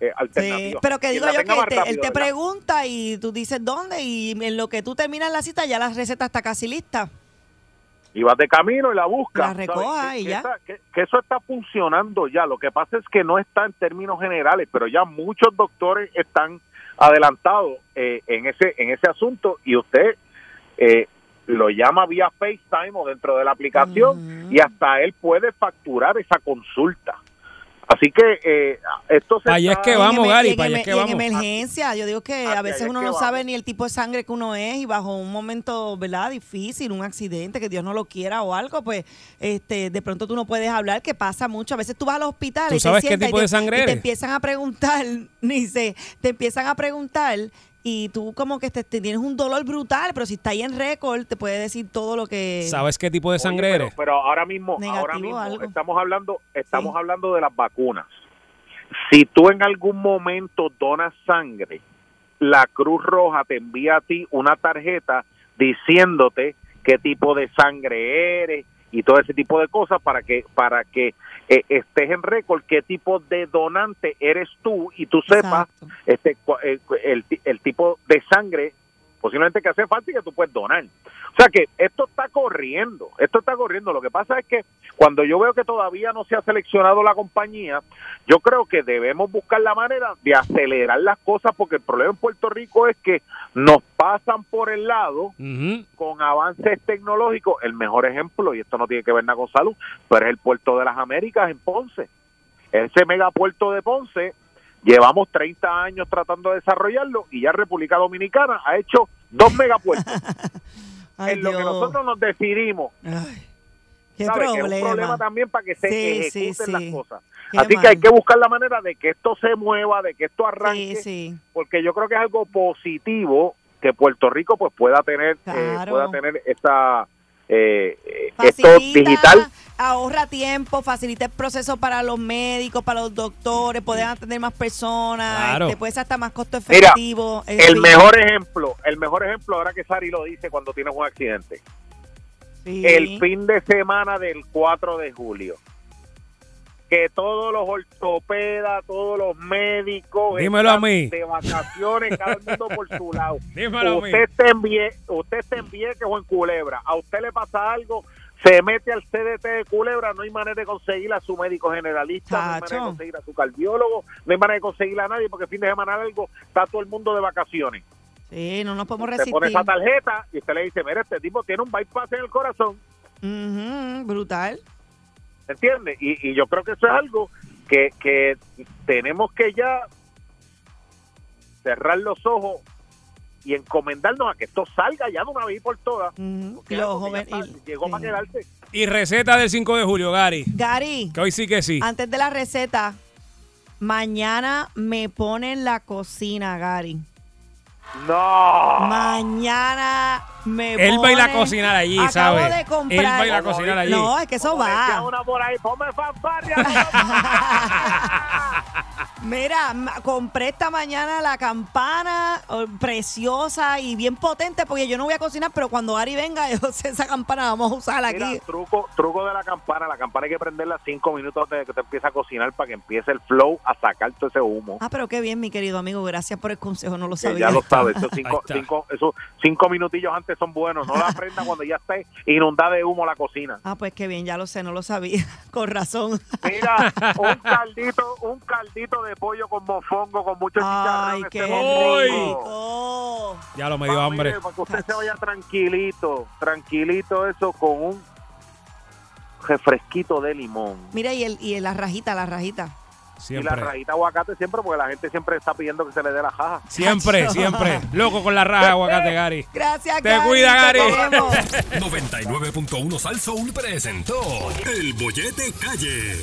eh, Sí, pero que digo yo que más te- rápido, él te pregunta y tú dices dónde y en lo que tú terminas la cita ya la receta está casi lista. y vas de camino y la buscas. La recoja y que ya. esa- que, que eso está funcionando ya. Lo que pasa es que no está en términos generales, pero ya muchos doctores están adelantados eh, en ese en ese asunto y usted eh, lo llama vía FaceTime o dentro de la aplicación y hasta él puede facturar esa consulta. Así que eh, esto se Allá es está- que vamos, Y en- Gary, emer- es que y en vamos. emergencia, yo digo que Hacia a veces uno es no sabe vamos. ni el tipo de sangre que uno es y bajo un momento, ¿verdad? Difícil, un accidente, que Dios no lo quiera o algo, pues este de pronto tú no puedes hablar, que pasa mucho. A veces tú vas al hospital ¿Tú y te sabes qué sientas y tipo te- de sangre y te empiezan a preguntar, ni sé, te empiezan a preguntar y tú como que te, te tienes un dolor brutal, pero si está ahí en récord te puede decir todo lo que... ¿Sabes qué tipo de Oye, sangre pero, eres? pero ahora mismo, Negativo ahora mismo algo. estamos hablando, estamos hablando de las vacunas. Si tú en algún momento donas sangre, la Cruz Roja te envía a ti una tarjeta diciéndote qué tipo de sangre eres y todo ese tipo de cosas para que para que eh, estés en récord qué tipo de donante eres tú y tú sepas este eh, el, el tipo de sangre posiblemente que hace falta y que tú puedes donar. O sea que esto está corriendo, esto está corriendo. Lo que pasa es que cuando yo veo que todavía no se ha seleccionado la compañía, yo creo que debemos buscar la manera de acelerar las cosas porque el problema en Puerto Rico es que nos pasan por el lado con avances tecnológicos. El mejor ejemplo, y esto no tiene que ver nada con salud, pero es el puerto de las Américas en Ponce. Ese megapuerto de Ponce, llevamos 30 años tratando de desarrollarlo y ya República Dominicana ha hecho dos megapuertos. Ay, en lo que nosotros nos decidimos. qué ¿sabes? Que es un problema. también para que se Sí, ejecuten sí. las cosas. Qué Así mal. que hay que buscar la manera de que esto se mueva, de que esto arranque, porque yo creo que es algo positivo que Puerto Rico pues pueda tener eh, pueda tener esta eh, eh, esto digital ahorra tiempo, facilita el proceso para los médicos, para los doctores, pueden atender más personas, Claro. este, puede ser hasta más costo efectivo. el fin. mejor ejemplo, el mejor ejemplo ahora que Sari lo dice cuando tienes un accidente. Sí. El fin de semana del 4 de julio. Que todos los ortopedas, todos los médicos Dímelo a mí. de vacaciones, cada mundo por su lado. Dímelo a mí. usted está en Vie- usted está en Vieques o en Culebra, a usted le pasa algo, se mete al CDT de Culebra, no hay manera de conseguir a su médico generalista, no hay manera de conseguir a su cardiólogo, no hay manera de conseguir a nadie porque fin de semana algo está todo el mundo de vacaciones. Sí, no nos podemos Usted pone resistir. esa tarjeta y usted le dice, mira, este tipo tiene un bypass en el corazón. Brutal. ¿Entiendes? Y, y yo creo que eso es algo que, que tenemos que ya cerrar los ojos y encomendarnos a que esto salga ya de una vez y por todas. Porque Los joven- está- llegó para quedarse. Y receta del 5 de julio, Gary. Gary, Que hoy sí que sí. antes de la receta, mañana me ponen la cocina, Gary. No. Mañana me Él va a ir a cocinar allí, Acabo ¿sabe? de comprar. Él va a ir a cocinar allí. No, es que eso va. una por ahí, ponme fanfarria. Mira, ma- compré esta mañana la campana oh, preciosa y bien potente porque yo no voy a cocinar, pero cuando Ari venga, yo sé esa campana vamos a usarla Mira, aquí. truco, truco de la campana. La campana hay que prenderla cinco minutos antes de que te empiece a cocinar para que empiece el flow a sacar todo ese humo. Ah, pero qué bien, mi querido amigo. Gracias por el consejo, no lo Que sabía. ya lo sabes, esos Ahí cinco, está. cinco, esos cinco minutillos antes son buenos. No la prendan cuando ya esté inundada de humo la cocina. Ah, pues qué bien, ya lo sé, no lo sabía. Con razón. Mira, un caldito, un caldito de pollo con mofongo, con mucho Ay, chicharrón. qué ese rico. Ya lo me dio hambre. mire, Para que usted se vaya tranquilito, tranquilito eso con un refresquito de limón. Mira, y, el, y la rajita, la rajita. Y la Siempre. rajita de aguacate siempre, porque la gente siempre está pidiendo que se le dé la jaja. Siempre, siempre. Loco con la raja de aguacate, Gary. Gracias, Te cuida, Gary. te queremos. 99.1 Sal Soul presentó El Bollete Calle.